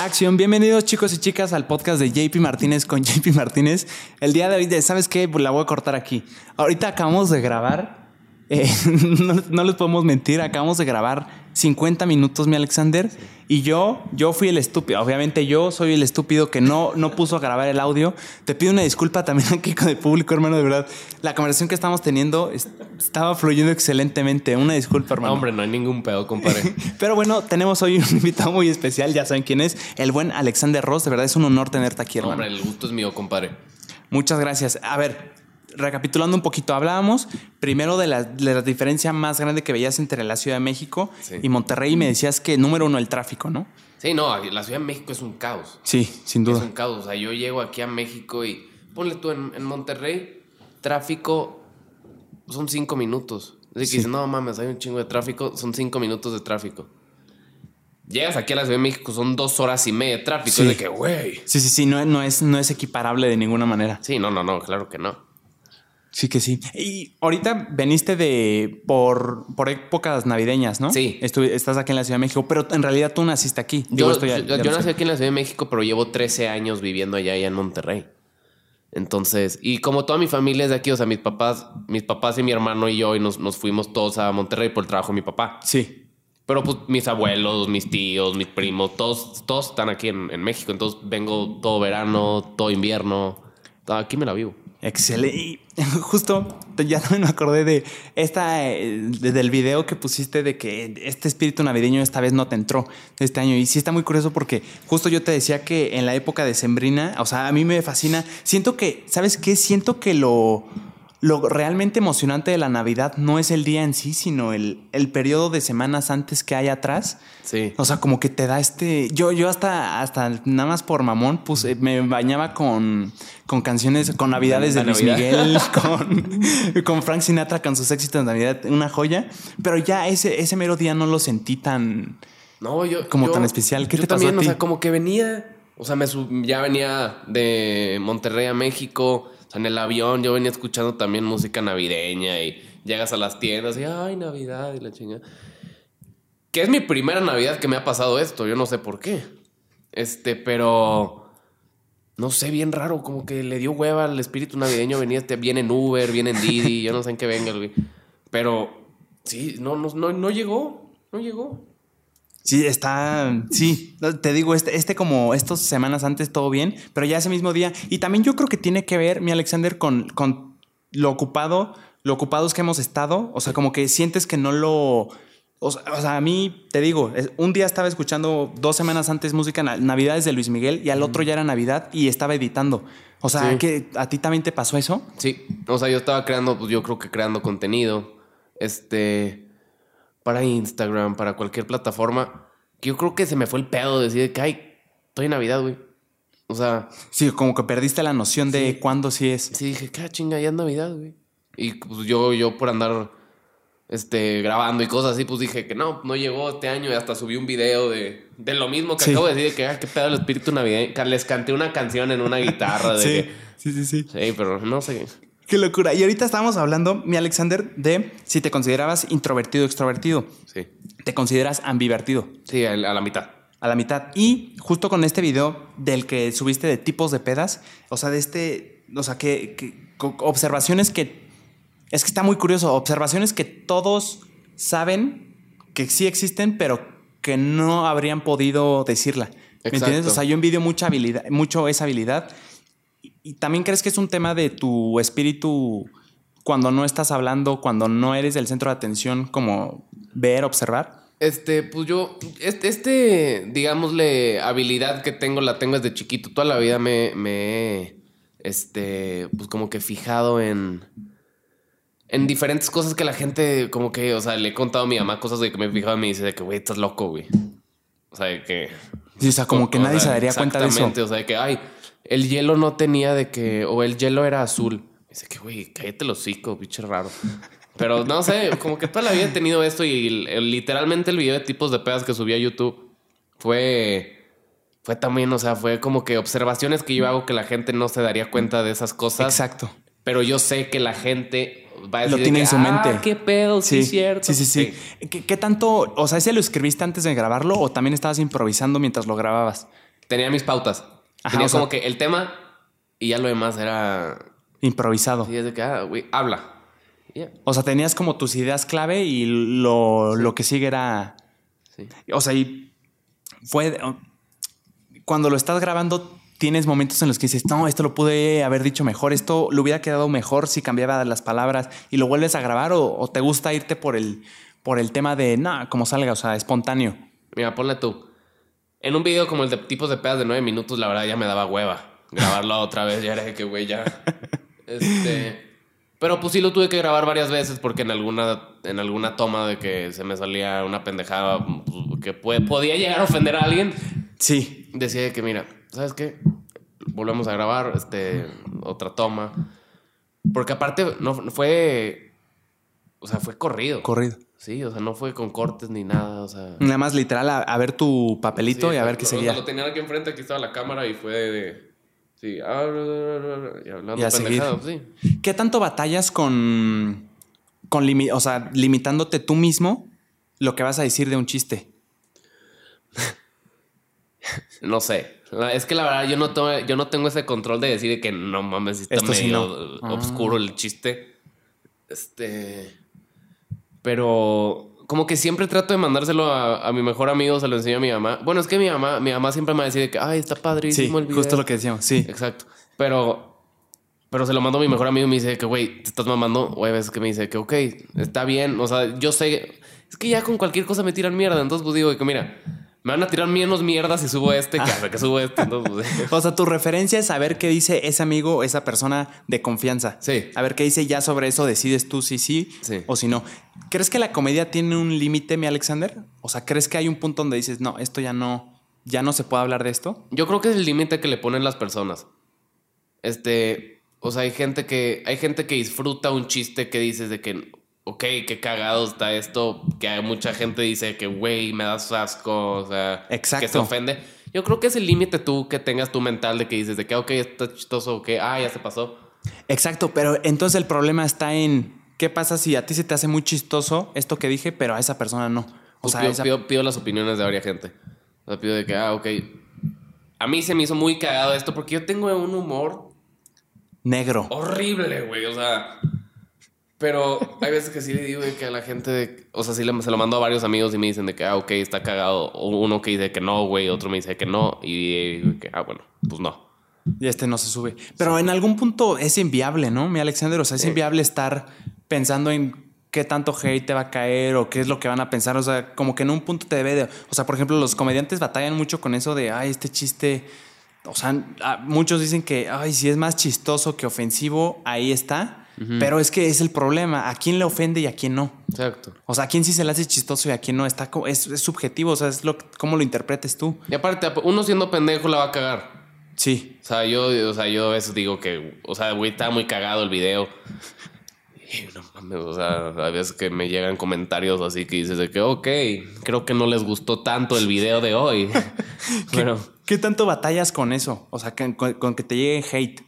Acción, bienvenidos chicos y chicas al podcast de JP Martínez con JP Martínez. El día de hoy, ¿sabes qué? La voy a cortar aquí. Ahorita acabamos de grabar, eh, no, no les podemos mentir, acabamos de grabar 50 minutos, mi Alexander, y yo, yo fui el estúpido. Obviamente yo soy el estúpido que no, no puso a grabar el audio. Te pido una disculpa también aquí con el público, hermano, de verdad. La conversación que estamos teniendo es- estaba fluyendo excelentemente. Una disculpa, hermano. Hombre, no hay ningún pedo, compadre. Pero bueno, tenemos hoy un invitado muy especial, ya saben quién es, el buen Alexander Ross. De verdad es un honor tenerte aquí, hermano. Hombre, el gusto es mío, compadre. Muchas gracias. A ver, recapitulando un poquito, hablábamos primero de la, de la diferencia más grande que veías entre la Ciudad de México Sí. y Monterrey y me decías que número uno, el tráfico, ¿no? Sí, no, la Ciudad de México es un caos. Sí, sin Es duda. un caos. O sea, yo llego aquí a México y ponle tú en, en Monterrey, tráfico son cinco minutos. Así que Sí. dices, no mames, hay un chingo de tráfico, son cinco minutos de tráfico. Llegas aquí a la Ciudad de México, son dos horas y media de tráfico. Sí. Es de que, güey. Sí, sí, sí, no, no, es, no es equiparable de ninguna manera. Sí, no, no, no, claro que no. Sí que sí. Y ahorita veniste de por, por épocas navideñas, ¿no? Sí. Estás aquí en la Ciudad de México, pero en realidad tú naciste aquí. Yo, ya- yo- ya nací aquí en la Ciudad de México, pero llevo 13 años viviendo allá, allá en Monterrey. Entonces, y como toda mi familia es de aquí, o sea, mis papás, mis papás y mi hermano y yo, y nos, nos fuimos todos a Monterrey por el trabajo de mi papá. Sí. Pero pues mis abuelos, mis tíos, mis primos, todos, todos están aquí en, en México. Entonces vengo todo verano, todo invierno. Aquí me la vivo. Excelente. Y justo ya también me acordé de esta eh, de- del video que pusiste de que este espíritu navideño esta vez no te entró este año. Y sí está muy curioso porque justo yo te decía que en la época de Sembrina, o sea, a mí me fascina. Siento que, ¿sabes qué? Siento que lo. Lo realmente emocionante de la Navidad no es el día en sí, sino el, el periodo de semanas antes que hay atrás. Sí. O sea, como que te da este. Yo, yo hasta, hasta nada más por mamón, puse, me bañaba con, con canciones, con navidades de Luis Navidad. Miguel, con, con Frank Sinatra con sus éxitos de Navidad, una joya. Pero ya ese, ese mero día no lo sentí tan. No, yo. Como yo- tan especial. ¿Qué yo te pasó también, a ti? O sea, como que venía. O sea, me sub- ya venía de Monterrey a México. O sea, en el avión yo venía escuchando también música navideña y llegas a las tiendas y ay, Navidad y la chingada. Que es mi primera Navidad que me ha pasado esto. Yo no sé por qué. Este, pero. No sé, bien raro. Como que le dio hueva al espíritu navideño. Venía este, viene en Uber, viene en Didi. yo no sé en qué venga, güey. Pero. Sí, no, no, no, no llegó. No llegó. Sí, está. Sí, te digo, este, este como estas semanas antes todo bien, pero ya ese mismo día. Y también yo creo que tiene que ver, mi Alexander, con, con lo ocupado, lo ocupados que hemos estado. O sea, como que sientes que no lo. O sea, o sea, a mí te digo, un día estaba escuchando dos semanas antes música na- Navidades de Luis Miguel y al otro ya era Navidad y estaba editando. O sea, Sí. que ¿a ti también te pasó eso? Sí, o sea, yo estaba creando, pues yo creo que creando contenido, este, para Instagram, para cualquier plataforma, que yo creo que se me fue el pedo de decir que, ay, estoy en Navidad, güey. O sea, Sí, como que perdiste la noción de cuándo sí es. sí dije, qué chinga, ya es Navidad, güey. Y pues yo, yo por andar, este, grabando y cosas así, pues dije que no, no llegó este año y hasta subí un video de, de lo mismo que Sí. acabo de decir, de que, qué pedo el espíritu navideño. Les canté una canción en una guitarra de Sí, que, sí, sí, sí. sí, pero no sé. Qué locura. Y ahorita estábamos hablando, mi Alexander, de si te considerabas introvertido o extrovertido. Sí, Te consideras ambivertido sí, a la mitad. a la mitad. Y justo con este video del que subiste de tipos de pedas, o sea, de este, o sea, que, observaciones que, es que está muy curioso, observaciones que todos saben que sí existen, pero que no habrían podido decirla. ¿Me Exacto. entiendes? O sea, yo envidio mucha habilidad, mucho esa habilidad. Y, también crees que es un tema de tu espíritu cuando no estás hablando, cuando no eres el centro de atención, como ver, observar. Este, pues yo, este, este, digámosle, habilidad que tengo, la tengo desde chiquito. Toda la vida me, me este, pues como que fijado en, en diferentes cosas que la gente, como que, o sea, le he contado a mi mamá cosas de que me he fijado y me dice de que, güey, estás loco, güey. O sea, de que... Sí, o sea, como que o nadie sea, se daría cuenta de eso. exactamente, O sea, de que, ay, el hielo no tenía de que, o el hielo era azul. Dice que, güey, cállate el hocico, pinche raro. Pero no sé, como que toda la vida he tenido esto y literalmente el video de tipos de pedas que subí a YouTube fue fue también, o sea, fue como que observaciones que yo hago que la gente no se daría cuenta de esas cosas. Exacto. Pero yo sé que la gente va a Lo decir tiene que, en su "Ah, mente". qué pedo, sí, es cierto. Sí, sí, sí. ¿Qué, qué tanto, o sea, ese lo escribiste antes de grabarlo o también estabas improvisando mientras lo grababas? tenía mis pautas. Ajá, tenía o sea- como que el tema y ya lo demás era. Improvisado. Sí, es de que, ah, güey, habla. O sea, tenías como tus ideas clave y lo, lo que sigue era. Sí. O sea, y fue. Cuando lo estás grabando, tienes momentos en los que dices, no, esto lo pude haber dicho mejor, esto lo hubiera quedado mejor si cambiaba las palabras y lo vuelves a grabar o, o te gusta irte por el, por el tema de, nada, como salga, o sea, espontáneo. Mira, ponle tú. En un video como el de tipos de pedas de nueve minutos, la verdad ya me daba hueva. Grabarlo otra vez, ya era de que, güey, ya. Este. Pero pues sí lo tuve que grabar varias veces porque en alguna, en alguna toma de que se me salía una pendejada pues, que puede- podía llegar a ofender a alguien, Sí, decía de que, mira, ¿sabes qué? Volvemos a grabar este, otra toma. Porque aparte no fue. O sea, fue corrido. corrido. sí, o sea, no fue con cortes ni nada. O sea. Nada más literal a, a ver tu papelito Sí, y a ver qué O sea, seguía. lo tenían aquí enfrente, aquí estaba la cámara y fue de. Sí, ah, y hablando Y a seguir. pendejadas, sí. ¿Qué tanto batallas con, con limi- o sea, limitándote tú mismo lo que vas a decir de un chiste? No sé. Es que la verdad yo no, tengo, yo no tengo ese control de decir que no mames, está Esto sí medio. Ah. obscuro el chiste. Este. Pero como que siempre trato de mandárselo a, a mi mejor amigo, se lo enseño a mi mamá. Bueno, es que mi mamá, mi mamá siempre me va a decir de que, ay, está Sí, padrísimo el video. justo lo que decíamos, sí. Exacto. Pero, pero se lo mando a mi mejor amigo y me dice que, güey, te estás mamando. O hay veces que me dice que, ok, está bien. O sea, yo sé. Es que ya con cualquier cosa me tiran mierda. Entonces, pues digo que, mira, me van a tirar menos mierda si subo este que hasta que subo este. Entonces, pues, O sea, tu referencia es saber qué dice ese amigo, esa persona de confianza. Sí. A ver qué dice, ya sobre eso decides tú si sí, Sí. o si no. ¿Crees que la comedia tiene un límite, mi Alexander? O sea, ¿crees que hay un punto donde dices, no, esto ya no, ya no se puede hablar de esto? yo creo que es el límite que le ponen las personas. Este. O sea, hay gente que. Hay gente que disfruta un chiste que dices de que. Ok, qué cagado está esto. Que hay mucha gente dice que, güey, me das asco. O sea, Exacto. que se ofende. Yo creo que es el límite tú que tengas tu mental de que dices de que, ok, está chistoso, ok, ah, ya se pasó. Exacto, pero entonces el problema está en qué pasa si a ti se te hace muy chistoso esto que dije, pero a esa persona no. O Pues sea, pido, esa- pido- pido las opiniones de varias gente. O sea, pido de que, ah, ok. A mí se me hizo muy cagado esto porque yo tengo un humor negro. horrible, güey. O sea. Pero hay veces que sí le digo de que a la gente, o sea, sí le- se lo mando a varios amigos y me dicen de que, ah, ok, está cagado. Uno que dice que no, güey, otro me dice que no. Y eh, que, ah, bueno, pues no. Y este no se sube. Pero en algún punto es inviable, ¿no, mi Alexander? O sea, es inviable estar pensando en qué tanto hate te va a caer o qué es lo que van a pensar. O sea, como que en un punto te debe de... O sea, por ejemplo, los comediantes batallan mucho con eso de, ay, este chiste... O sea, muchos dicen que, ay, si es más chistoso que ofensivo, ahí está. Pero es que es el problema. ¿A quién le ofende y a quién no? Exacto. O sea, ¿a quién sí se le hace chistoso y a quién no? Está, es, es subjetivo. O sea, es lo, cómo lo interpretes tú. Y aparte, uno siendo pendejo la va a cagar. Sí. O sea, yo, o sea, yo a veces digo que, o sea, güey, está muy cagado el video. Y no mames, o sea, a veces que me llegan comentarios así que dices de que, ok, creo que no les gustó tanto el video de hoy. Pero ¿Qué tanto batallas con eso? O sea, que- con, con que te llegue hate.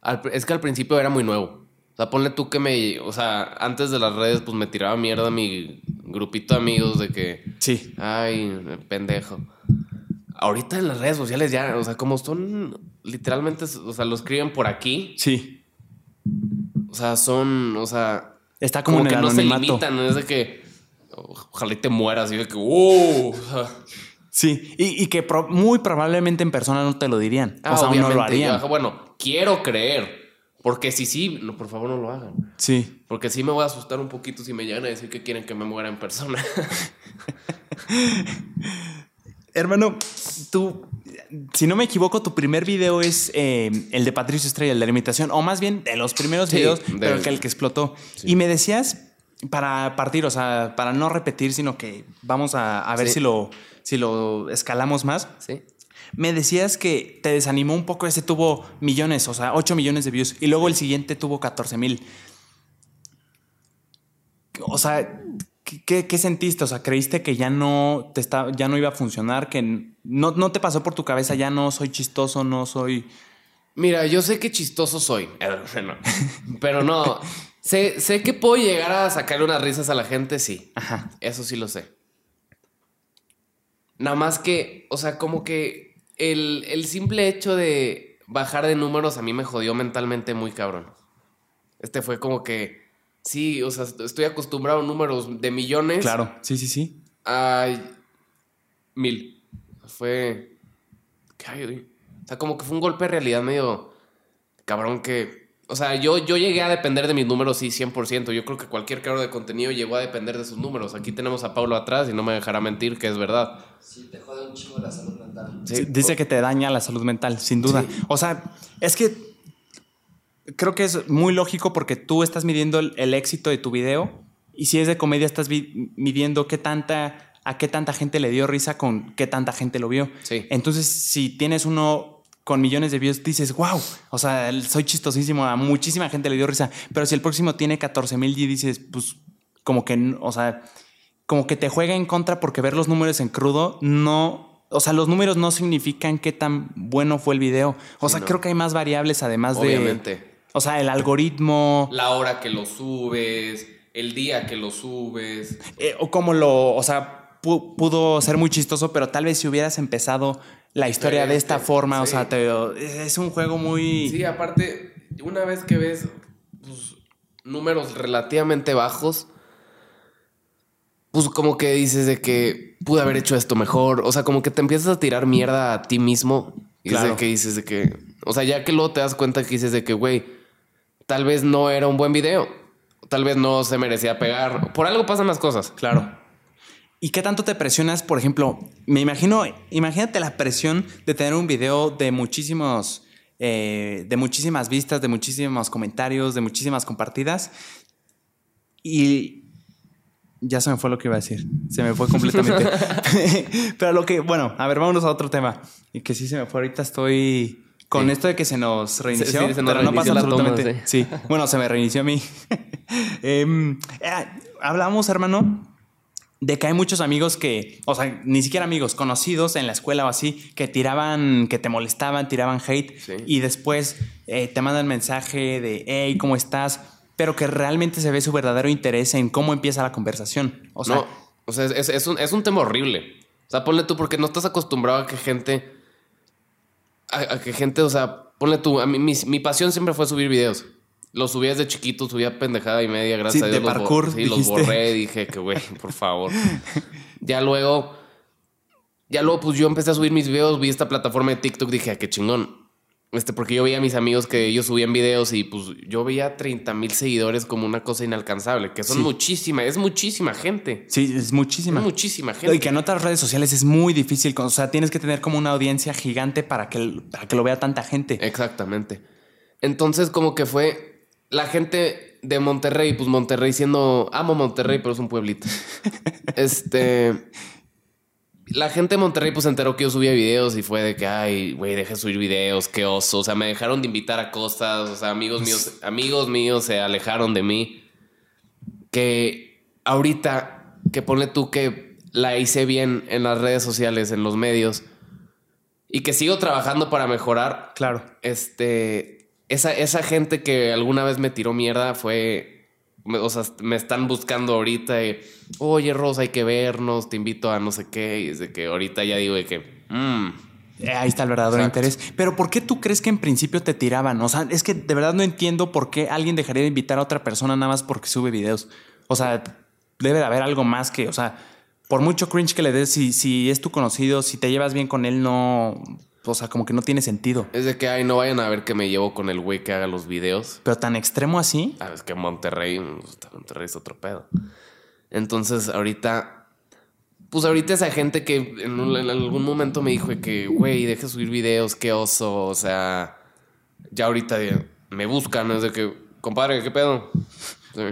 al- es que al principio era muy nuevo. O sea, ponle tú que me, o sea, antes de las redes, pues me tiraba mierda mi grupito de amigos de que, Sí. ay, pendejo. Ahorita en las redes sociales ya, o sea, como son literalmente, o sea, lo escriben por aquí. Sí. O sea, son, o sea, Está como, como, en que el no se anonimato. limitan, ¿no? es de que ojalá y te mueras y de que, Sí. Y, y que pro- muy probablemente en persona no te lo dirían. ah, o sea, no lo harían. bueno, quiero creer, porque si sí, no, por favor no lo hagan. Sí. Porque sí me voy a asustar un poquito si me llegan a decir que quieren que me muera en persona. Hermano, tú, si no me equivoco, tu primer video es eh, el de Patricio Estrella, el de la imitación, o más bien de los primeros Sí, videos, de- pero el que, el que explotó. Y me decías, para partir, o sea, para no repetir, sino que vamos a, a ver Sí. si, lo, si lo escalamos más. sí. Me decías que te desanimó un poco. Ese tuvo millones, o sea, 8 millones de views. Y luego el siguiente tuvo 14 mil. O sea, ¿qué, sentiste? O sea, ¿creíste que ya no, te está, ya no iba a funcionar? ¿Que no, no te pasó por tu cabeza? Ya no soy chistoso, no soy... Mira, yo sé que chistoso soy, pero no. Sé, sé que puedo llegar a sacarle unas risas a la gente, sí. Ajá. Eso sí lo sé. Nada más que, o sea, como que el, el simple hecho de bajar de números a mí me jodió mentalmente muy cabrón. Este fue como que, sí, o sea, estoy acostumbrado a números de millones. Claro, sí, sí, sí. A mil. Fue... ¿qué hay? O sea, como que fue un golpe de realidad medio cabrón que... O sea, yo, yo llegué a depender de mis números, sí, 100%. Yo creo que cualquier creador de contenido llegó a depender de sus números. Aquí tenemos a Pablo atrás y no me dejará mentir que es verdad. Sí, te jode un chingo la salud mental. Sí, dice que te daña la salud mental, sin duda. O sea, es que creo que es muy lógico porque tú estás midiendo el, el éxito de tu video y si es de comedia estás midiendo qué tanta a qué tanta gente le dio risa con qué tanta gente lo vio. Sí. Entonces, si tienes uno con millones de views, dices, wow, o sea, soy chistosísimo, a muchísima gente le dio risa. Pero si el próximo tiene 14 mil y dices, pues, como que, o sea, como que te juega en contra porque ver los números en crudo no. O sea, los números no significan qué tan bueno fue el video. O sea, no. creo que hay más variables además de. Obviamente. O sea, el algoritmo. La hora que lo subes, el día que lo subes. eh, o como lo. O sea, pu- pudo ser muy chistoso, pero tal vez si hubieras empezado la historia de esta forma, o sea, te- es un juego muy. Sí, aparte, una vez que ves pues, números relativamente bajos, pues como que dices de que pude haber hecho esto mejor. O sea, como que te empiezas a tirar mierda a ti mismo. Y es Claro. de que dices de que. O sea, ya que luego te das cuenta que dices de que, güey, tal vez no era un buen video. Tal vez no se merecía pegar. Por algo pasan las cosas. Claro. ¿Y qué tanto te presionas? Por ejemplo, me imagino, imagínate la presión de tener un video de muchísimos, eh, de muchísimas vistas, de muchísimos comentarios, de muchísimas compartidas. Y ya se me fue lo que iba a decir. Se me fue completamente. Pero lo que, bueno, a ver, vámonos a otro tema. Y que sí se me fue. Ahorita estoy con Sí. esto de que se nos reinició. Sí, sí, se nos pero no pasa toma, absolutamente. sí. Bueno, se me reinició a mí. Em, eh, hablamos, hermano, de que hay muchos amigos que, o sea, ni siquiera amigos, conocidos en la escuela o así, que tiraban, que te molestaban, tiraban hate Sí. y después eh, te mandan mensaje de, hey, ¿cómo estás? Pero que realmente se ve su verdadero interés en cómo empieza la conversación. O sea, no, o sea, es, es un, es un tema horrible. O sea, ponle tú, porque no estás acostumbrado a que gente. A, a que gente, o sea, ponle tú. A mí, mi, mi pasión siempre fue subir videos. Los subía desde chiquito, subía pendejada y media, gracias Sí, a Dios. de los bo- parkour, sí, los borré, dije que, güey, por favor. ya luego. Ya luego, pues yo empecé a subir mis videos, vi esta plataforma de TikTok, dije, ah, qué chingón. Este, porque yo veía a mis amigos que ellos subían videos y pues yo veía 30 mil seguidores como una cosa inalcanzable, que son Sí. muchísima, es muchísima gente. sí, es muchísima. Es muchísima gente. Y que en otras redes sociales es muy difícil. O sea, tienes que tener como una audiencia gigante para que, para que lo vea tanta gente. Exactamente. Entonces, como que fue la gente de Monterrey, pues Monterrey siendo. Amo Monterrey, pero es un pueblito. este. La gente de Monterrey, pues se enteró que yo subía videos y fue de que, ay, güey, deje de subir videos, qué oso. O sea, me dejaron de invitar a cosas. O sea, amigos míos, amigos míos se alejaron de mí. Que ahorita, que ponle tú que la hice bien en las redes sociales, en los medios, y que sigo trabajando para mejorar, Claro. este, esa, esa gente que alguna vez me tiró mierda fue, o sea, me están buscando ahorita y, oye, Rosa, hay que vernos, te invito a no sé qué, y es de que ahorita ya digo de que, mm, Eh, Ahí está el verdadero Exacto. interés. Pero ¿por qué tú crees que en principio te tiraban? O sea, es que de verdad no entiendo por qué alguien dejaría de invitar a otra persona nada más porque sube videos. O sea, debe de haber algo más que, o sea, por mucho cringe que le des, si, si es tu conocido, si te llevas bien con él, no, o sea, como que no tiene sentido. es de que, ay, no vayan a ver que me llevo con el güey que haga los videos. Pero tan extremo así. Ah, es que Monterrey, pues, Monterrey es otro pedo. Entonces, ahorita, pues ahorita esa gente que en, un- en algún momento me dijo que, güey, deje de subir videos, qué oso, o sea, ya ahorita me buscan, es de que, compadre, ¿qué pedo? Sí.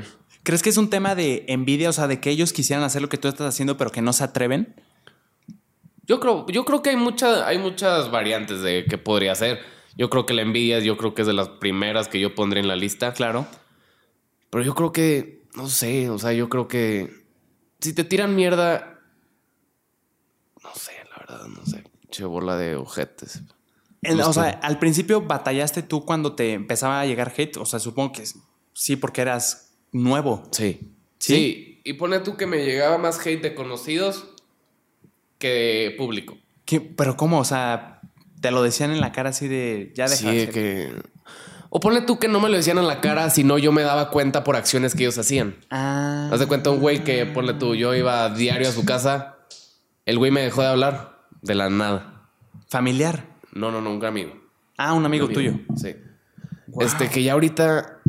¿Crees que es un tema de envidia? O sea, de que ellos quisieran hacer lo que tú estás haciendo, pero que no se atreven. Yo creo, yo creo que hay, mucha, hay muchas variantes de qué podría ser. Yo creo que la envidia, yo creo que es de las primeras que yo pondré en la lista. Claro. Pero yo creo que, no sé, o sea, yo creo que si te tiran mierda, no sé, la verdad, no sé, che bola de ojetes. O sea, al principio batallaste tú cuando te empezaba a llegar hate. O sea, supongo que sí, porque eras nuevo. Sí. ¿Sí? Sí. Y pone tú que me llegaba más hate de conocidos que público. ¿Qué? Pero ¿cómo? O sea, te lo decían en la cara así de ya deja Sí, que. O ponle tú que no me lo decían en la cara, sino yo me daba cuenta por acciones que ellos hacían. Ah. Haz de cuenta un güey que, ponle tú, yo iba diario a su casa, el güey me dejó de hablar de la nada. Familiar. No, no, no, un amigo. Ah, un amigo, tuyo. Sí. Wow. Este, que ya ahorita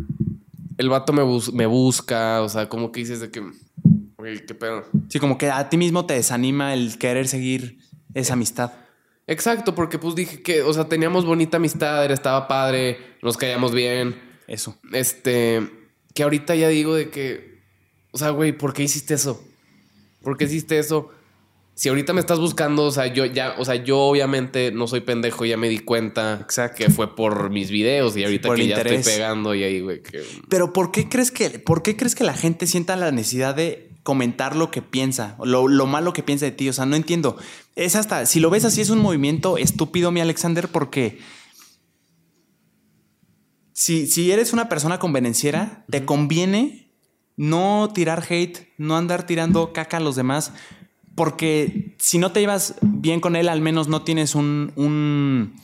el vato me, bus- me busca, o sea, como que dices de que, güey, qué pedo. Sí, como que a ti mismo te desanima el querer seguir esa amistad. Exacto, porque pues dije que, o sea, teníamos bonita amistad, era, estaba padre, nos caíamos bien. Eso. Este, que ahorita ya digo de que, o sea, güey, ¿por qué hiciste eso? ¿Por qué hiciste eso? Si ahorita me estás buscando, o sea, yo ya, o sea, yo obviamente no soy pendejo, ya me di cuenta Exacto. que fue por mis videos y ahorita por que ya interés. estoy pegando y ahí, güey, que Pero ¿por qué crees que, por qué crees que la gente sienta la necesidad de comentar lo que piensa, lo, lo malo que piensa de ti? O sea, no entiendo. Es hasta, si lo ves así, es un movimiento estúpido, mi Alexander, porque si, si eres una persona convenenciera, te conviene no tirar hate, no andar tirando caca a los demás, porque si no te llevas bien con él, al menos no tienes un, un-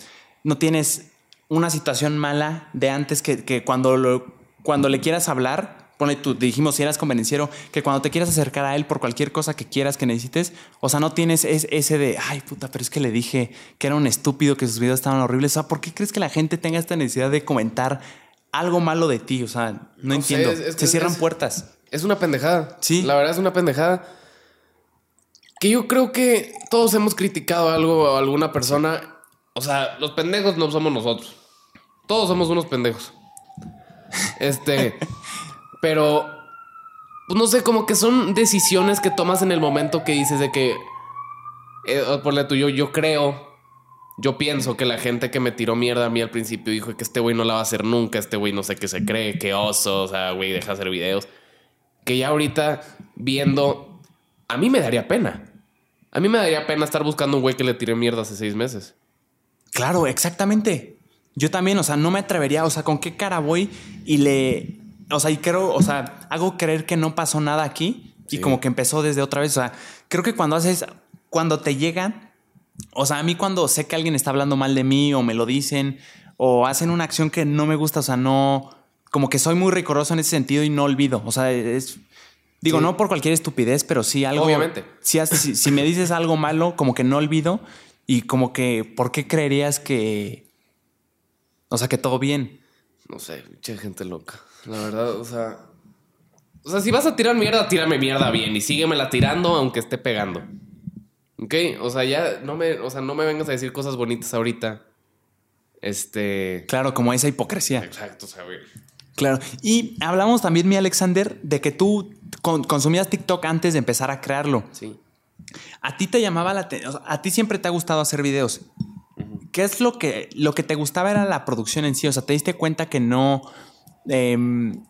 no tienes una situación mala de antes que, que cuando, lo- cuando le quieras hablar, pone tú, dijimos si eras convenenciero, que cuando te quieras acercar a él por cualquier cosa que quieras que necesites, o sea, no tienes es- ese de, ay puta, pero es que le dije que era un estúpido, que sus videos estaban horribles. O sea, ¿por qué crees que la gente tenga esta necesidad de comentar algo malo de ti? O sea, no, No sé, entiendo. es- es Se cierran es- puertas. es una pendejada. Sí. La verdad es una pendejada. Que yo creo que todos hemos criticado algo a alguna persona. O sea, los pendejos no somos nosotros. Todos somos unos pendejos. Este. pero. Pues no sé, como que son decisiones que tomas en el momento que dices de que. Eh, por la tuyo, yo creo. Yo pienso que la gente que me tiró mierda a mí al principio dijo que este güey no la va a hacer nunca, este güey no sé qué se cree, qué oso, o sea, güey, deja de hacer videos. Que ya ahorita viendo, a mí me daría pena. A mí me daría pena estar buscando un güey que le tiré mierda hace seis meses. Claro, exactamente. Yo también, o sea, no me atrevería, o sea, ¿con qué cara voy y le, o sea, y creo, o sea, hago creer que no pasó nada aquí y como que empezó desde otra vez, o sea, creo que cuando haces, cuando te llegan, o sea, a mí cuando sé que alguien está hablando mal de mí o me lo dicen o hacen una acción que no me gusta, o sea, no, como que soy muy riguroso en ese sentido y no olvido, o sea, es, digo, Sí. no por cualquier estupidez, pero sí algo. Obviamente. Si, si me dices algo malo, como que no olvido y como que, ¿por qué creerías que, o sea, que todo bien? No sé, mucha gente loca. La verdad, o sea. O sea, si vas a tirar mierda, tírame mierda bien y síguemela tirando aunque esté pegando. ¿Ok? O sea, ya no me, o sea, no me vengas a decir cosas bonitas ahorita. Este. Claro, como esa hipocresía. Exacto, o sea, güey. Claro. Y hablamos también, mi Alexander, de que tú con- consumías TikTok antes de empezar a crearlo. Sí. A ti te llamaba la atención, a ti siempre te ha gustado hacer videos. ¿Qué es lo que, lo que te gustaba era la producción en sí? O sea, te diste cuenta que no, em,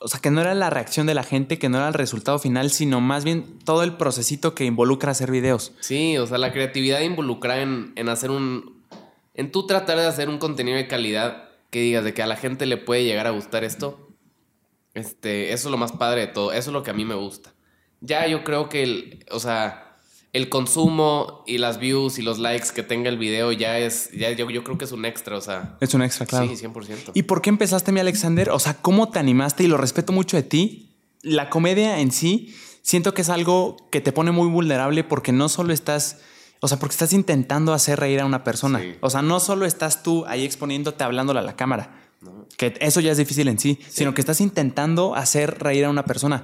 o sea, que no era la reacción de la gente, que no era el resultado final, sino más bien todo el procesito que involucra hacer videos. Sí, o sea, la creatividad involucrada en, en hacer un. En tú tratar de hacer un contenido de calidad que digas de que a la gente le puede llegar a gustar esto. Este, eso es lo más padre de todo. Eso es lo que a mí me gusta. Ya yo creo que el. O sea. El consumo y las views y los likes que tenga el video ya es. Ya yo, yo creo que es un extra, o sea. Es un extra, claro. Sí, 100%. ¿Y por qué empezaste, mi Alexander? O sea, ¿cómo te animaste? Y lo respeto mucho de ti. La comedia en sí, siento que es algo que te pone muy vulnerable porque no solo estás, o sea, porque estás intentando hacer reír a una persona. Sí. O sea, no solo estás tú ahí exponiéndote, hablándole a la cámara. Que eso ya es difícil en sí, sino que estás intentando hacer reír a una persona.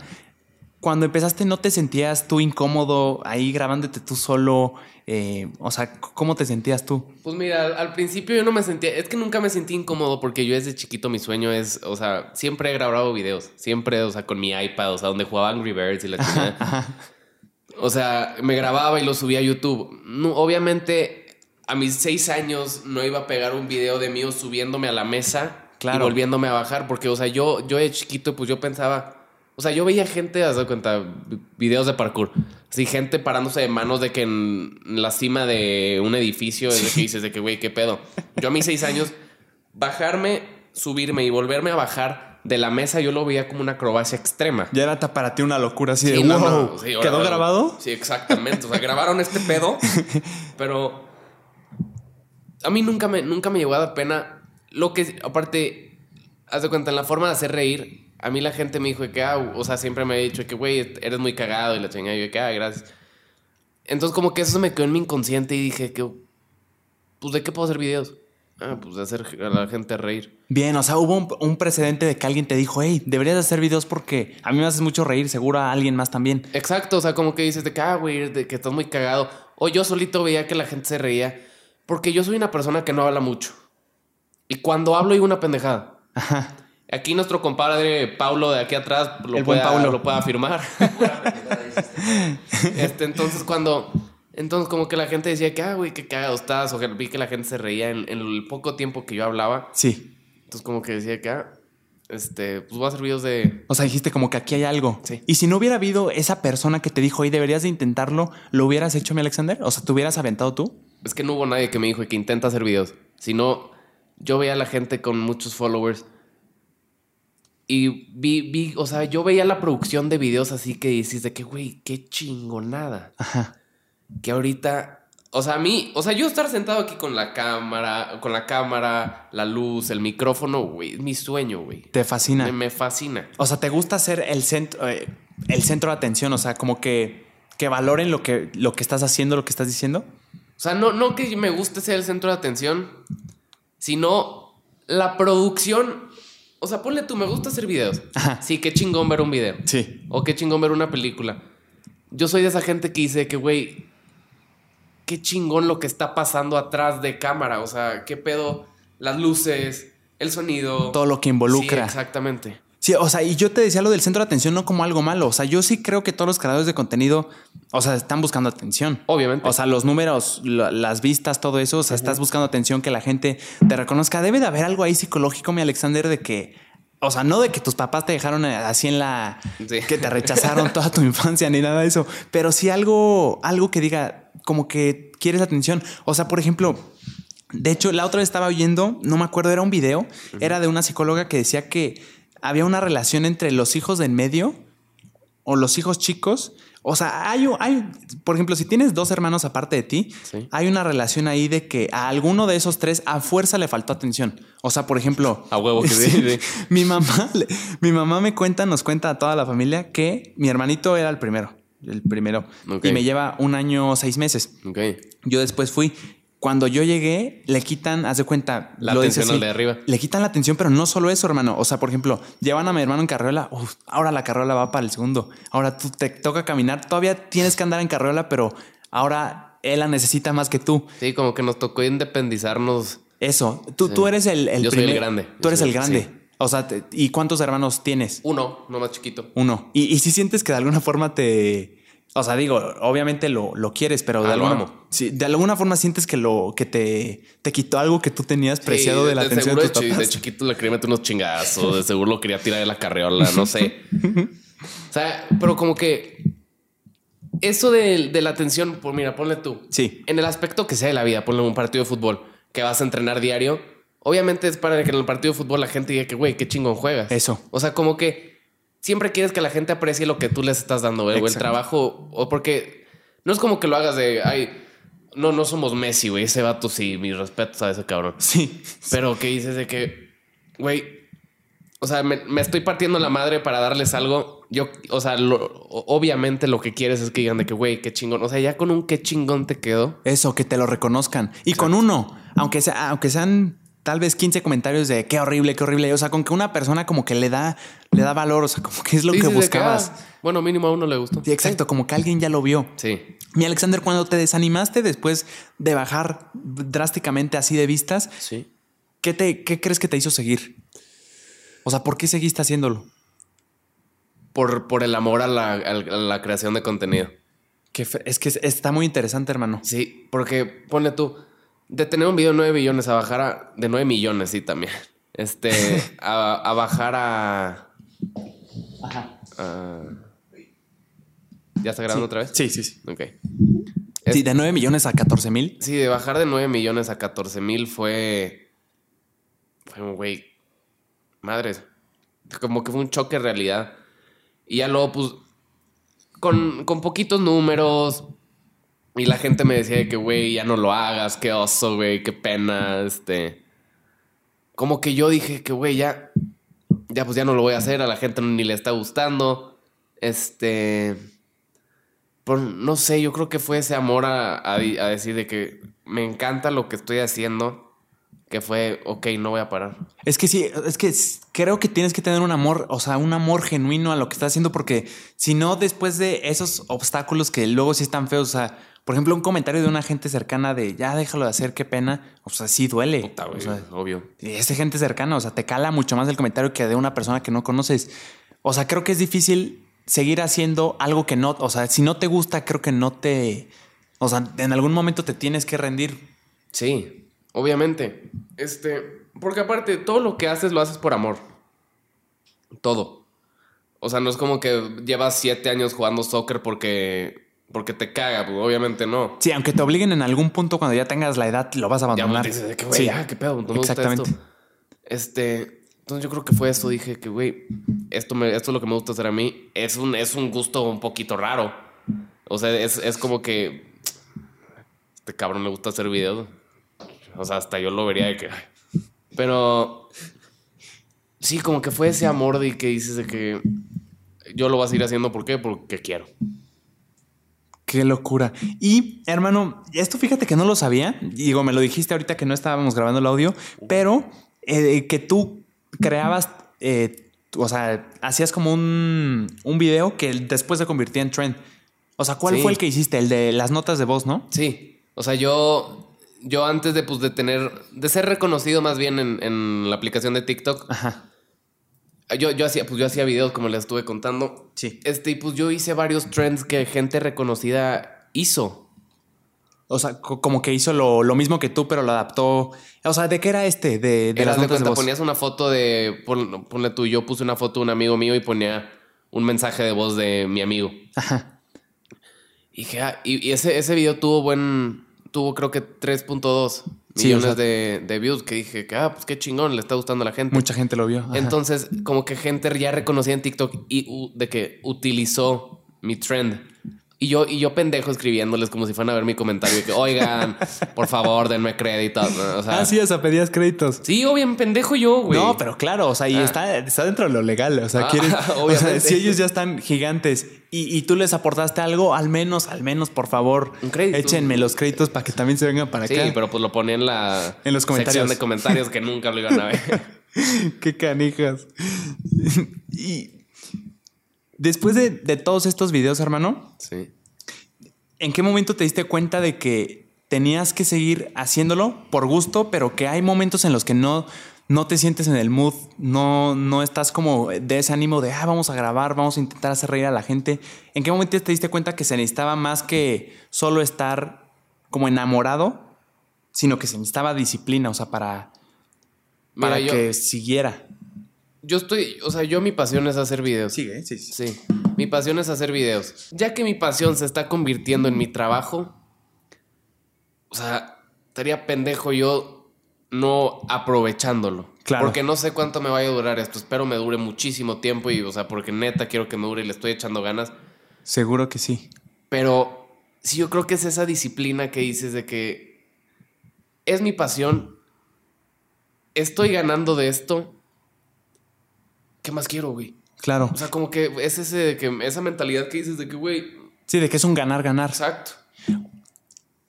Cuando empezaste, ¿no te sentías tú incómodo ahí grabándote tú solo? Eh, o sea, ¿cómo te sentías tú? Pues mira, al, principio yo no me sentía, es que nunca me sentí incómodo porque yo desde chiquito mi sueño es, o sea, siempre he grabado videos, siempre, o sea, con mi iPad, o sea, donde jugaba Angry Birds y la chingada. O sea, me grababa y lo subía a YouTube. No, obviamente, a mis seis años no iba a pegar un video de mío subiéndome a la mesa Claro. y volviéndome a bajar, porque, o sea, yo, yo de chiquito, pues yo pensaba, o sea, yo veía gente, haz de cuenta, vi- videos de parkour. Así, gente parándose de manos de que en la cima de un edificio, es de que dices de que, güey, qué pedo. Yo a mis seis años, bajarme, subirme y volverme a bajar de la mesa, yo lo veía como una acrobacia extrema. Ya era para ti una locura así de Sí, no, wow. no, sí, ahora- ¿Quedó grabado? Sí, exactamente. O sea, grabaron este pedo, pero a mí nunca me, nunca me llegó a dar pena. Lo que, aparte, haz de cuenta, en la forma de hacer reír, a mí la gente me dijo que, ah, o sea, siempre me ha dicho que, güey, eres muy cagado y la chingada. Y yo que, ah, gracias. Entonces, como que eso se me quedó en mi inconsciente y dije que, pues, ¿de qué puedo hacer videos? Ah, pues de hacer a la gente reír. Bien, o sea, hubo un, un precedente de que alguien te dijo, hey, deberías hacer videos porque a mí me haces mucho reír, seguro a alguien más también. Exacto, o sea, como que dices de que, ah, güey, de que estás muy cagado. O yo solito veía que la gente se reía. Porque yo soy una persona que no habla mucho. Y cuando hablo digo una pendejada. Ajá. Aquí nuestro compadre Paulo de aquí atrás lo, El puede, Paulo. lo puede afirmar. este, entonces cuando... Entonces como que la gente decía que, ah, güey, qué cagado estás. O que vi que la gente se reía en, en el poco tiempo que yo hablaba. Sí. Entonces como que decía que, ah, este, pues voy a hacer videos de... O sea, dijiste como que aquí hay algo. Sí. Y si no hubiera habido esa persona que te dijo, hey, deberías de intentarlo, ¿lo hubieras hecho, mi Alexander? O sea, ¿te hubieras aventado tú? Es que no hubo nadie que me dijo que intenta hacer videos. Sino, yo veía a la gente con muchos followers. Y vi, vi, o sea, yo veía la producción de videos así que dices de que, güey, qué chingonada. Ajá. Que ahorita, o sea, a mí, o sea, yo estar sentado aquí con la cámara, con la cámara, la luz, el micrófono, güey, es mi sueño, güey. Te fascina. Me, me fascina. O sea, ¿te gusta ser el centro, eh, el centro de atención? O sea, como que, que valoren lo que, lo que estás haciendo, lo que estás diciendo. O sea, no, no que me guste ser el centro de atención, sino la producción. O sea, ponle tú, me gusta hacer videos. Ajá. Sí, qué chingón ver un video. Sí. O qué chingón ver una película. Yo soy de esa gente que dice que, güey, qué chingón lo que está pasando atrás de cámara. O sea, qué pedo, las luces, el sonido. Todo lo que involucra. Sí, exactamente. Sí, o sea, y yo te decía lo del centro de atención no como algo malo. O sea, yo sí creo que todos los creadores de contenido, o sea, están buscando atención. Obviamente. O sea, los números, la- las vistas, todo eso, o sea, estás buscando atención, que la gente te reconozca. Debe de haber algo ahí psicológico, mi Alexander, de que, o sea, no de que tus papás te dejaron eh, así en la, Sí. que te rechazaron toda tu infancia ni nada de eso, pero sí algo, algo que diga como que quieres atención. O sea, por ejemplo, de hecho, la otra vez estaba oyendo, no me acuerdo, era un video, era de una psicóloga que decía que había una relación entre los hijos de en medio o los hijos chicos. O sea, hay, hay, por ejemplo, si tienes dos hermanos aparte de ti, Sí. hay una relación ahí de que a alguno de esos tres a fuerza le faltó atención. O sea, por ejemplo, A huevo que sí, mi mamá, mi mamá me cuenta, nos cuenta a toda la familia que mi hermanito era el primero, el primero, y me lleva un año seis meses. Yo después fui. Cuando yo llegué, le quitan, haz de cuenta, La lo atención al de arriba. Le quitan la atención, pero no solo eso, hermano. O sea, por ejemplo, llevan a mi hermano en carriola. uf, ahora la carriola va para el segundo. Ahora tú te toca caminar. Todavía tienes que andar en carriola, pero ahora él la necesita más que tú. Sí, como que nos tocó independizarnos. Eso. Tú, tú eres el, el Yo soy el primer- grande. Tú eres soy- el grande. sí. O sea, te- ¿y cuántos hermanos tienes? Uno, no más chiquito. Uno. Y, y si sientes que de alguna forma te. O sea, digo, obviamente lo, lo quieres, pero de Ah, alguna, amo. sí, de alguna forma sientes que lo que te, te quitó algo que tú tenías preciado Sí, de la atención seguro de tus papás. de chiquito le quería meter unos chingazos, de seguro lo quería tirar de la carriola, no sé. o sea, pero como que eso de, de la atención, pues mira, ponle tú. Sí. En el aspecto que sea de la vida, ponle un partido de fútbol que vas a entrenar diario. Obviamente es para que en el partido de fútbol la gente diga que, güey, qué chingón juegas. Eso. O sea, como que siempre quieres que la gente aprecie lo que tú les estás dando, güey, o el trabajo, o porque no es como que lo hagas de, ay, no, no somos Messi, güey, ese vato sí, mis respetos a ese cabrón. Sí. Pero que dices de que, güey, o sea, me, me estoy partiendo la madre para darles algo. Yo, o sea, lo- obviamente lo que quieres es que digan de que, güey, qué chingón. O sea, ya con un qué chingón te quedó. Eso, que te lo reconozcan. Y con uno, aunque, sea, aunque sean tal vez 15 comentarios de qué horrible, qué horrible. O sea, con que una persona como que le da, le da valor, o sea, como que es lo que buscabas. ah, bueno, mínimo a uno le gustó. Sí, exacto, como que alguien ya lo vio. Sí. Mi Alexander, cuando te desanimaste después de bajar drásticamente así de vistas, Sí. ¿qué, te, ¿qué crees que te hizo seguir? O sea, ¿por qué seguiste haciéndolo? Por, por el amor a la, a la creación de contenido. Que es que es- está muy interesante, hermano. Sí, porque ponle tú, de tener un video de 9 billones a bajar a. de 9 millones, sí, también. Este, a, a bajar a. a- ¿Ya está grabando otra vez? Sí, sí, sí. Ok. Sí, de 9 millones a 14 mil. Sí, de bajar de 9 millones a 14 mil fue. Fue un güey. Madres. Como que fue un choque de realidad. Y ya luego, pues. Con, con poquitos números. Y la gente me decía de que, güey, ya no lo hagas, qué oso, güey, qué pena, este. Como que yo dije que, güey, ya, ya pues ya no lo voy a hacer, a la gente ni le está gustando. Este. Por, no sé, yo creo que fue ese amor a, a, a decir de que me encanta lo que estoy haciendo, que fue, ok, no voy a parar. Es que sí, es que creo que tienes que tener un amor, o sea, un amor genuino a lo que estás haciendo, porque si no, después de esos obstáculos que luego sí están feos, o sea, por ejemplo, un comentario de una gente cercana de ya déjalo de hacer, qué pena, o sea, sí duele. Puta, güey, o sea, obvio. y es gente cercana, o sea, te cala mucho más el comentario que de una persona que no conoces. O sea, creo que es difícil seguir haciendo algo que no, o sea, si no te gusta, creo que no te, o sea, en algún momento te tienes que rendir. Sí, obviamente. Este, porque aparte, todo lo que haces lo haces por amor. Todo. O sea, no es como que llevas siete años jugando soccer porque, porque te caga, pues, obviamente no. Sí, aunque te obliguen en algún punto cuando ya tengas la edad, lo vas a Ya abandonar. pues, dices güey, Sí. ya, qué pedo, no Exactamente. esto. Este, entonces yo creo que fue eso. Dije que, güey, esto, me, esto es lo que me gusta hacer a mí. Es un, es un gusto un poquito raro. O sea, es, es como que este cabrón le gusta hacer videos. O sea, hasta yo lo vería de que. Pero sí, como que fue ese amor de que dices de que yo lo voy a seguir haciendo. ¿Por qué? Porque quiero. Qué locura. Y hermano, esto fíjate que no lo sabía. Digo, me lo dijiste ahorita que no estábamos grabando el audio, pero eh, que tú creabas, eh, o sea, hacías como un, un video que después se convirtió en trend. O sea, ¿cuál Sí. fue el que hiciste? El de las notas de voz, ¿no? Sí, o sea, yo, yo antes de, pues, de tener, de ser reconocido más bien en, en la aplicación de TikTok, Ajá. Yo, yo hacía, pues yo hacía videos como les estuve contando. Sí. Este, y pues yo hice varios trends que gente reconocida hizo. O sea, co- como que hizo lo, lo mismo que tú, pero lo adaptó. O sea, ¿de qué era este? De, las de notas de cuenta, voz. ponías una foto de, pon- ponle tú, yo puse una foto de un amigo mío y ponía un mensaje de voz de mi amigo. Ajá. Y, dije, ah, y, y ese, ese video tuvo buen, tuvo creo que 3.2 Sí, millones o sea- de, de views, que dije que, ah, pues qué chingón, le está gustando a la gente. Mucha gente lo vio. Ajá. Entonces, como que gente ya reconocida en TikTok y u- de que utilizó mi trend. Y yo, y yo pendejo escribiéndoles como si fueran a ver mi comentario que, oigan, por favor, denme crédito. O sea, ah, sí, o sea, pedías créditos. sí, obvio, pendejo yo, güey. No, pero claro, o sea, y Ah. está, está dentro de lo legal. O sea, Ah, quieres. o sea, si ellos ya están gigantes y, y tú les aportaste algo, al menos, al menos, por favor, Un crédito. échenme los créditos para que también se vengan para Sí, acá. pero pues lo ponía en la En los comentarios. sección de comentarios que nunca lo iban a ver. Qué canijas. y después de, de todos estos videos, hermano, Sí. ¿en qué momento te diste cuenta de que tenías que seguir haciéndolo por gusto, pero que hay momentos en los que no, no te sientes en el mood, no, no estás como de ese ánimo de, ah, vamos a grabar, vamos a intentar hacer reír a la gente? ¿En qué momento te diste cuenta que se necesitaba más que solo estar como enamorado, sino que se necesitaba disciplina, o sea, para, Mira, para yo, que siguiera? yo estoy, o sea, yo mi pasión es hacer videos. Sigue, sí, sí. Sí, mi pasión es hacer videos. Ya que mi pasión se está convirtiendo en mi trabajo, o sea, estaría pendejo yo no aprovechándolo. Claro. Porque no sé cuánto me vaya a durar esto. Espero me dure muchísimo tiempo y, o sea, porque neta quiero que me dure y le estoy echando ganas. Seguro que sí. Pero sí, yo creo que es esa disciplina que dices de que es mi pasión. Estoy ganando de esto. ¿Qué más quiero, güey? Claro. O sea, como que es ese de que esa mentalidad que dices de que, güey, Sí, de que es un ganar-ganar. exacto.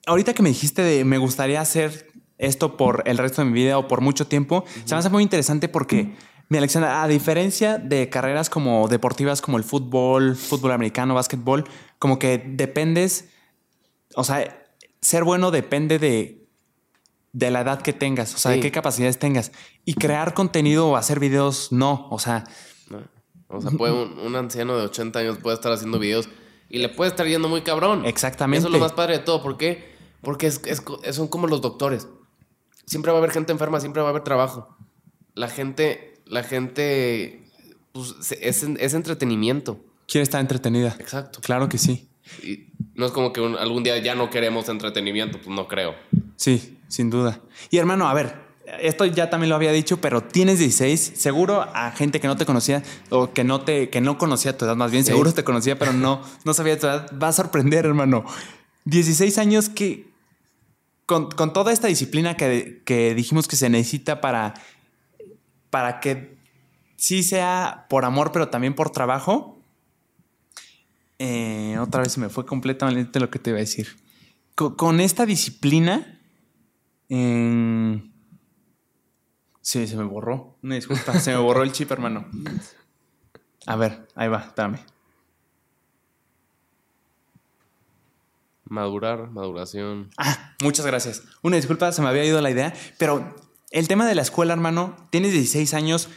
Ahorita que me dijiste de me gustaría hacer esto por el resto de mi vida o por mucho tiempo, se me hace muy interesante porque, mi Alexandra, a diferencia de carreras como deportivas como el fútbol, fútbol americano, básquetbol, como que dependes, o sea, ser bueno depende de, de la edad que tengas, o sea, de qué capacidades tengas. Y crear contenido o hacer videos, no, o sea, ¿no? O sea, puede un, un anciano de 80 años puede estar haciendo videos y le puede estar yendo muy cabrón. Exactamente. Eso es lo más padre de todo. ¿Por qué? Porque es, son como los doctores. Siempre va a haber gente enferma, siempre va a haber trabajo. La gente, la gente, pues, es, es entretenimiento. quiere estar entretenida. Exacto. Claro que sí. Y no es como que un- algún día ya no queremos entretenimiento, pues no creo. Sí, sin duda. Y hermano, a ver, esto ya también lo había dicho, pero tienes 16, seguro a gente que no te conocía o que no te que no conocía tu edad, más bien Sí. seguro te conocía, pero no no sabía tu edad, va a sorprender, hermano. 16 años que con, con toda esta disciplina que, que dijimos que se necesita para, para que sí sea por amor, pero también por trabajo. Eh, otra vez se me fue completamente lo que te iba a decir. Co- Con, esta disciplina. sí, se me borró. Una disculpa, se me borró el chip, hermano. A ver, ahí va, espérame. Madurar, maduración. Ah, muchas gracias. Una disculpa, se me había ido la idea, pero el tema de la escuela, hermano, tienes 16 años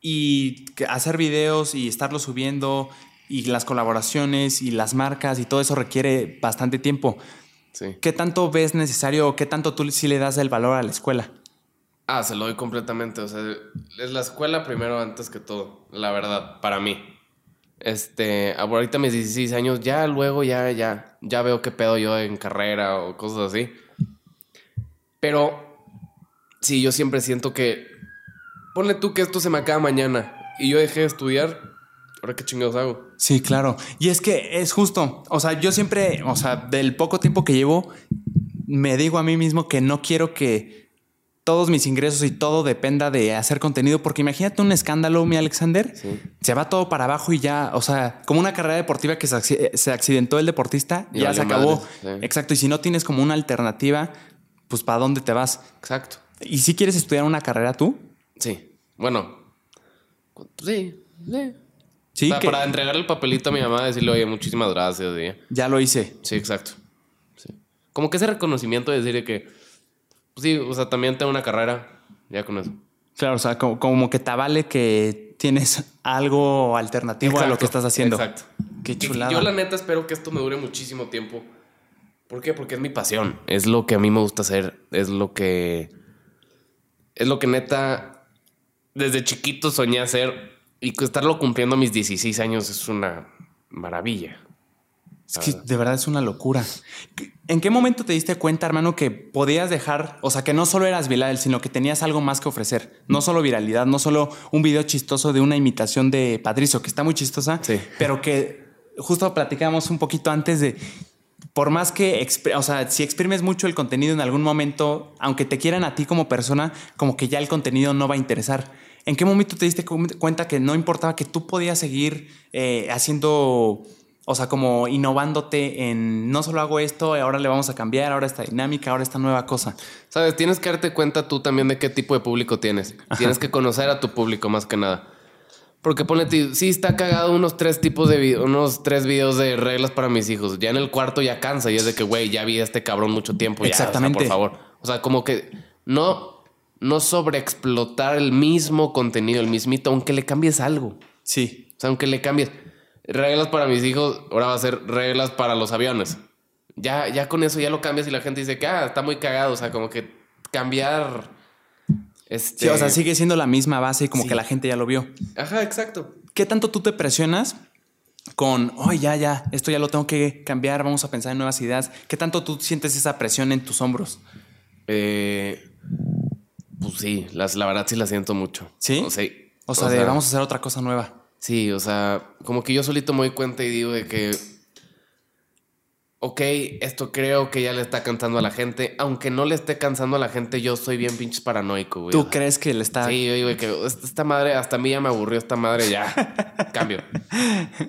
y hacer videos y estarlo subiendo y las colaboraciones y las marcas y todo eso requiere bastante tiempo. Sí. ¿Qué tanto ves necesario o qué tanto tú sí le das el valor a la escuela? Ah, se lo doy completamente. O sea, es la escuela primero antes que todo. La verdad, para mí. Este, ahorita mis 16 años, ya luego ya, ya, ya veo qué pedo yo en carrera o cosas así. Pero, sí, yo siempre siento que, ponle tú que esto se me acaba mañana y yo dejé de estudiar, ahora qué chingados hago. Sí, claro. Y es que es justo. O sea, yo siempre, o sea, del poco tiempo que llevo, me digo a mí mismo que no quiero que todos mis ingresos y todo dependa de hacer contenido, porque imagínate un escándalo, mi Alexander, Sí. se va todo para abajo y ya, o sea, como una carrera deportiva que se, acci- se accidentó el deportista, Y ya se acabó. sí. Exacto. Y si no tienes como una alternativa, pues ¿para dónde te vas? Exacto. ¿Y si quieres estudiar una carrera tú? Sí. Bueno, sí, sí. Sí, para, que para entregarle el papelito a mi mamá, decirle, oye, muchísimas gracias. ya. lo hice. Sí, exacto. Sí. Como que ese reconocimiento de decir que, pues sí, o sea, también tengo una carrera, ya con eso. Claro, o sea, como, como que te vale que tienes algo alternativo a lo que estás haciendo. Exacto. Qué chulada. Yo la neta espero que esto me dure muchísimo tiempo. ¿Por qué? Porque es mi pasión. Es lo que a mí me gusta hacer. Es lo que... Es lo que neta desde chiquito soñé hacer. Y estarlo cumpliendo a mis 16 años es una maravilla. Es que de verdad es una locura. ¿En qué momento te diste cuenta, hermano, que podías dejar, o sea, que no solo eras viral, sino que tenías algo más que ofrecer? No solo viralidad, no solo un video chistoso de una imitación de Patricio, que está muy chistosa, Sí. pero que justo platicábamos un poquito antes de, por más que, o sea, si exprimes mucho el contenido en algún momento, aunque te quieran a ti como persona, como que ya el contenido no va a interesar. ¿En qué momento te diste cu- cuenta que no importaba que tú podías seguir eh, haciendo, o sea, como innovándote en no solo hago esto, ahora le vamos a cambiar, ahora esta dinámica, ahora esta nueva cosa? Sabes, tienes que darte cuenta tú también de qué tipo de público tienes. Tienes que conocer a tu público más que nada. Porque ponete, sí está cagado unos tres tipos de videos, unos tres videos de reglas para mis hijos. Ya en el cuarto ya cansa y es de que, güey, ya vi a este cabrón mucho tiempo. Ya, o sea, Exactamente. por favor. O sea, como que no, no sobreexplotar el mismo contenido, el mismito, aunque le cambies algo. Sí. O sea, aunque le cambies reglas para mis hijos, ahora va a ser reglas para los aviones. Ya, ya con eso ya lo cambias y la gente dice que ah, está muy cagado. O sea, como que cambiar. Este... Sí, o sea, sigue siendo la misma base y como Sí. que la gente ya lo vio. Ajá, exacto. ¿Qué tanto tú te presionas con, oh, ya, ya, esto ya lo tengo que cambiar, vamos a pensar en nuevas ideas? ¿Qué tanto tú sientes esa presión en tus hombros? Eh, pues sí, las, la verdad sí la siento mucho. ¿Sí? O sea, O sea, de vamos a hacer otra cosa nueva. Sí, o sea, como que yo solito me doy cuenta y digo de que, ok, esto creo que ya le está cansando a la gente, aunque no le esté cansando a la gente, yo soy bien pinches paranoico, güey. O ¿Tú sea, crees que le está... Sí, yo digo que esta, esta madre, hasta a mí ya me aburrió esta madre, ya, cambio.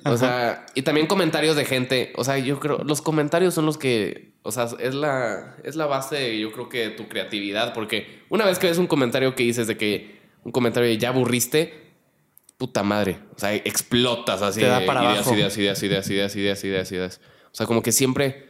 O sea, y también comentarios de gente, o sea, yo creo, los comentarios son los que, o sea, es la, es la base, yo creo que de tu creatividad, porque una vez que ves un comentario que dices de que, un comentario de ya aburriste, puta madre, o sea, explotas así, Te da para ideas, abajo. ideas, ideas, ideas, ideas, ideas, ideas, ideas. O sea, como que siempre,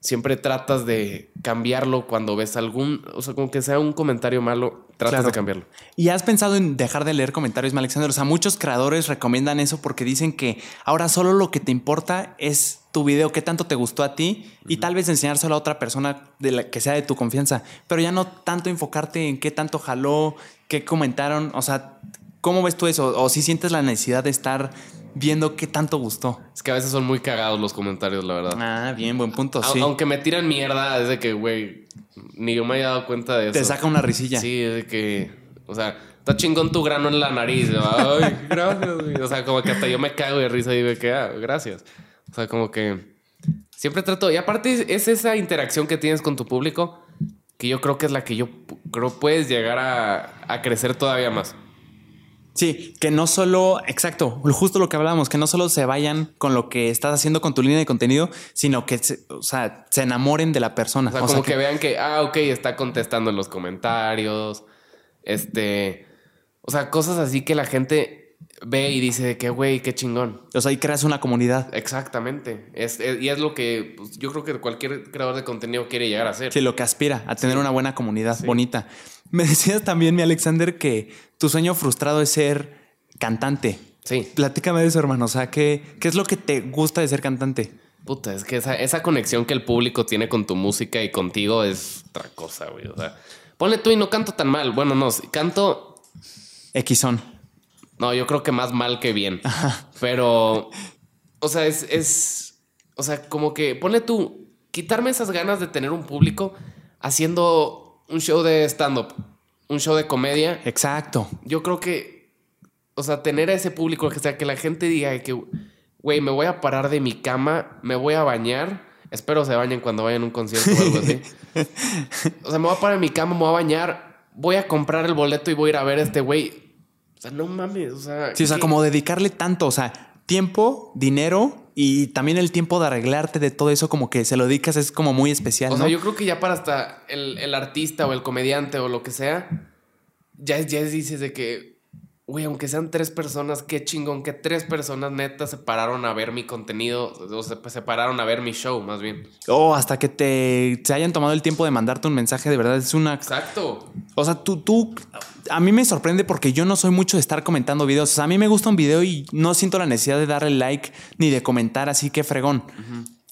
siempre tratas de cambiarlo cuando ves algún, o sea, como que sea un comentario malo, tratas Claro. de cambiarlo. ¿Y has pensado en dejar de leer comentarios, Alexander? O sea, muchos creadores recomiendan eso porque dicen que ahora solo lo que te importa es tu video, qué tanto te gustó a ti y tal vez enseñárselo a otra persona de la que sea de tu confianza, pero ya no tanto enfocarte en qué tanto jaló, qué comentaron, o sea, ¿cómo ves tú eso? O si sientes la necesidad de estar viendo qué tanto gustó. Es que a veces son muy cagados los comentarios, la verdad. Ah, bien, buen punto, sí. Aunque me tiran mierda, es de que, güey, ni yo me haya dado cuenta de eso. Te saca una risilla. Sí, es de que, o sea, está chingón tu grano en la nariz. Ay, gracias, güey. O sea, como que hasta yo me cago de risa y digo que, ah, gracias. O sea, como que Siempre trato, y aparte es esa interacción que tienes con tu público que yo creo que es la que yo creo puedes llegar a, a crecer todavía más. Sí, que no solo, exacto, justo lo que hablábamos, que no solo se vayan con lo que estás haciendo con tu línea de contenido, sino que se, o sea, se enamoren de la persona. O sea, como que, vean que, ah, ok, está contestando en los comentarios. Este. O sea, cosas así que la gente ve y dice de que, güey, qué chingón. o sea, y creas una comunidad. Exactamente. Es, es- y es lo que pues, yo creo que cualquier creador de contenido quiere llegar a hacer. Sí, lo que aspira a tener una buena comunidad bonita. Me decías también, mi Alexander, que tu sueño frustrado es ser cantante. Sí. Platícame de eso, hermano. O sea, ¿qué, qué es lo que te gusta de ser cantante? Puta, es que esa, esa conexión que el público tiene con tu música y contigo es otra cosa, güey. O sea, ponle tú y no canto tan mal. Bueno, no, canto. Xon. No, yo creo que más mal que bien. Pero, o sea, es, es. O sea, como que ponle tú. Quitarme esas ganas de tener un público haciendo un show de stand-up, un show de comedia. Exacto. Yo creo que. O sea, tener a ese público, que sea, que la gente diga que, güey, me voy a parar de mi cama, me voy a bañar. Espero se bañen cuando vayan a un concierto o algo así. O sea, me voy a parar de mi cama, me voy a bañar, voy a comprar el boleto y voy a ir a ver a este güey. O sea, no mames, o sea. Sí, o sea, ¿qué? como dedicarle tanto, o sea, tiempo, dinero y también el tiempo de arreglarte de todo eso, como que se lo dedicas, es como muy especial, O ¿no? sea, yo creo que ya para hasta el, el artista o el comediante o lo que sea, ya, ya es- dices de que, güey, aunque sean tres personas, qué chingón que tres personas netas se pararon a ver mi contenido, o se, se pararon a ver mi show, más bien. O hasta que te se hayan tomado el tiempo de mandarte un mensaje, de verdad es una... Exacto. O sea, tú, tú, a mí me sorprende porque yo no soy mucho de estar comentando videos. O sea, a mí me gusta un video y no siento la necesidad de darle like ni de comentar así que fregón.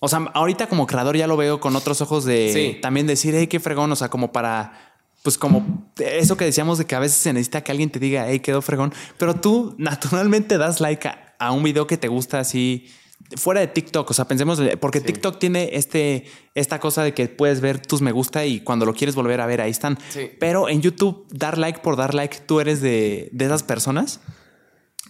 O sea, ahorita como creador ya lo veo con otros ojos de Sí. también decir, hey, qué fregón. O sea, como para, pues como eso que decíamos de que a veces se necesita que alguien te diga, hey, quedó fregón. Pero tú naturalmente das like a, a un video que te gusta así. Fuera de TikTok, o sea, pensemos, porque TikTok tiene este, esta cosa de que puedes ver tus me gusta y cuando lo quieres volver a ver, ahí están. Sí. Pero en YouTube, dar like por dar like, ¿tú eres de, de esas personas?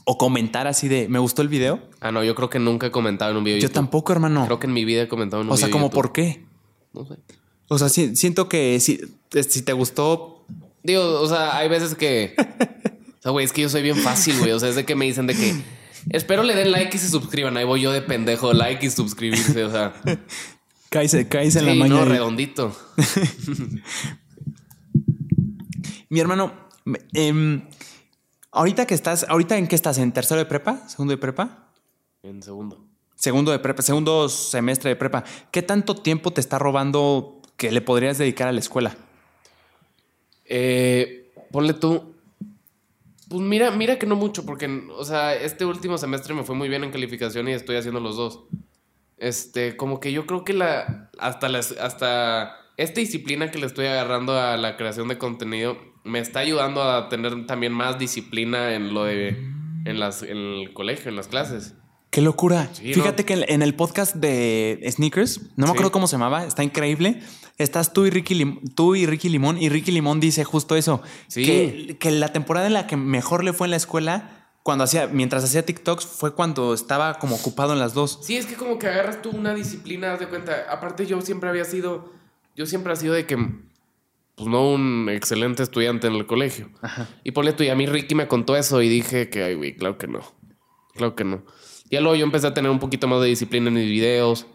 O comentar así de, me gustó el video. Ah, no, yo creo que nunca he comentado en un video. de Yo YouTube. tampoco, hermano. Creo que en mi vida he comentado en un o video. sea, de como por qué. No sé. O sea, si- siento que si, si te gustó, Digo, o sea, hay veces que. O sea, güey, es que yo soy bien fácil, güey. O sea, es de que me dicen de que. Espero le den like y se suscriban. Ahí voy yo de pendejo, like y suscribirse. O sea, caes, caes en la sí, maña. no, redondito. Mi hermano, em, ahorita que estás, ahorita en qué estás, en tercero de prepa, segundo de prepa, En segundo. segundo de prepa, segundo semestre de prepa. ¿Qué tanto tiempo te está robando que le podrías dedicar a la escuela? Eh, ponle tú. Pues mira, mira que no mucho, porque, o sea, este último semestre me fue muy bien en calificación y estoy haciendo los dos. Este, como que yo creo que la. Hasta las. Hasta esta disciplina que le estoy agarrando a la creación de contenido me está ayudando a tener también más disciplina en lo de. En, las, en el colegio, en las clases. Qué locura. Sí, Fíjate ¿no? que en, el podcast de Sneakers, no me Sí. acuerdo cómo se llamaba, está increíble. Estás tú y Ricky, Lim- tú y Ricky Limón y Ricky Limón dice justo eso. Sí. Que, que la temporada en la que mejor le fue en la escuela, cuando hacía, mientras hacía TikToks, fue cuando estaba como ocupado en las dos. Sí, es que como que agarras tú una disciplina, de cuenta. Aparte, yo siempre había sido. Yo siempre he sido de que. Pues no un excelente estudiante en el colegio. Y ponle tú, y a mí Ricky me contó eso y dije que, ay, güey, claro que no. Claro que no. Ya luego yo empecé a tener un poquito más de disciplina en mis videos.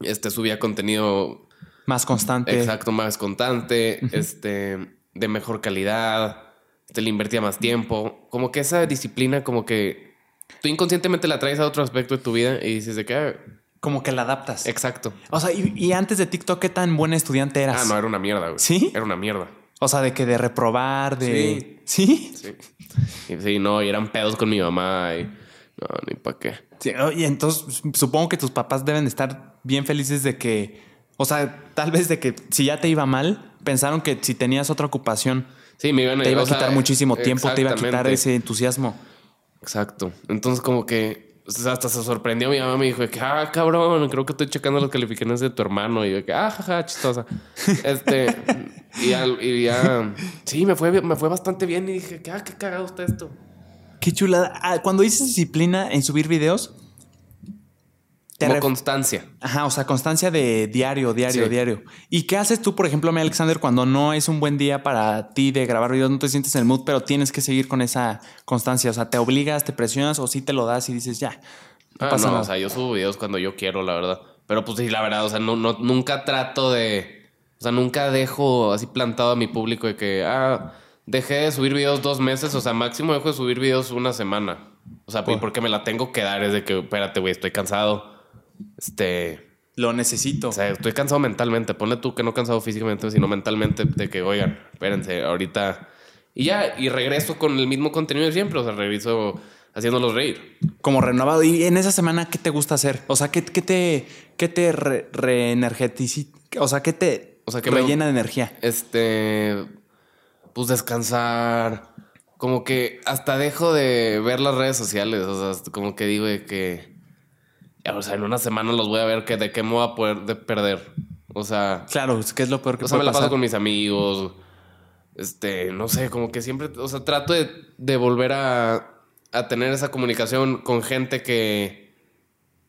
Este, subía contenido Más constante. exacto, más constante, este, de mejor calidad. Este, le invertía más tiempo. Como que esa disciplina, como que tú inconscientemente la traes a otro aspecto de tu vida y dices de que, ah, Como que la adaptas. exacto. O sea, y, y antes de TikTok, ¿qué tan buen estudiante eras? Ah, no, era una mierda, güey. ¿Sí? Era una mierda. O sea, de que de reprobar, de. ¿Sí? Sí. Y sí, no, y eran pedos con mi mamá y. No, ni para qué. Sí, y entonces supongo que tus papás deben estar bien felices de que, o sea, tal vez de que si ya te iba mal, pensaron que si tenías otra ocupación Sí, me iban te iba a o sea, quitar muchísimo tiempo, te iba a quitar ese entusiasmo. Exacto. Entonces, como que sea, hasta se sorprendió mi mamá. Me dijo que, ah, cabrón, creo que estoy checando las calificaciones de tu hermano. Y yo, de que, ah, jaja, chistosa. este, y ya, y ya, sí, me fue, me fue bastante bien. Y dije, que, ah, qué cagado está esto. Qué chulada. Ah, Cuando dices disciplina en subir videos, Te Como constancia. Ajá, o sea, constancia de diario, diario, Sí. diario. ¿Y qué haces tú, por ejemplo, mi Alexander, cuando no es un buen día para ti de grabar videos, no te sientes en el mood, pero tienes que seguir con esa constancia? O sea, ¿te obligas, te presionas o sí te lo das y dices, ya, no Ah, pasa no, nada? o sea, yo subo videos cuando yo quiero, la verdad. Pero pues sí, la verdad, o sea, no, no, nunca trato de. O sea, nunca dejo así plantado a mi público de que, ah, dejé de subir videos dos meses, o sea, máximo dejo de subir videos una semana. O sea, Por- porque me la tengo que dar, es de que, espérate, güey, estoy cansado. Este. Lo necesito. O sea, estoy cansado mentalmente. Ponle tú que no cansado físicamente, sino mentalmente de que, oigan, espérense, ahorita. Y ya, y regreso con el mismo contenido de siempre. O sea, regreso haciéndolos reír. Como renovado. ¿Y en esa semana qué te gusta hacer? O sea, ¿qué, qué te, qué te re- O sea, ¿qué te O sea, que me- rellena de energía? Este. Pues descansar. Como que hasta dejo de ver las redes sociales. O sea, como que digo de que. O sea, en una semana los voy a ver que de qué me voy a poder de perder. O sea. Claro, ¿qué es lo peor que O sea, me la paso con mis amigos. Este, no sé, como que siempre, o sea, trato de, de volver a, a tener esa comunicación con gente que,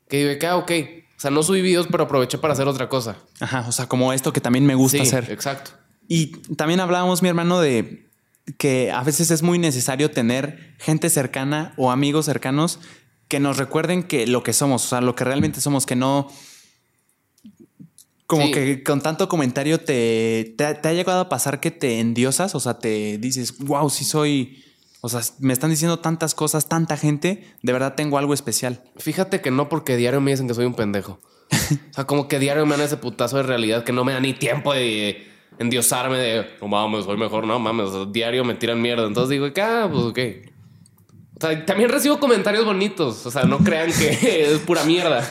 que digo, que, ah, ok. O sea, no subí videos, pero aproveché para hacer otra cosa. Ajá, o sea, como esto que también me gusta Sí, hacer. exacto. Y también hablábamos, mi hermano, de que a veces es muy necesario tener gente cercana o amigos cercanos que nos recuerden que lo que somos, o sea, lo que realmente somos, que no... Como Sí. que con tanto comentario te, te, ha- te ha llegado a pasar que te endiosas, o sea, te dices, wow, sí soy, o sea, me están diciendo tantas cosas, tanta gente, de verdad tengo algo especial. Fíjate que no, porque diario me dicen que soy un pendejo. o sea, como que diario me dan ese putazo de realidad que no me da ni tiempo de endiosarme de, no mames, soy mejor, no mames. O sea, diario me tiran mierda. Entonces digo, ah, pues ok. O sea, también recibo comentarios bonitos. O sea, no crean que es pura mierda.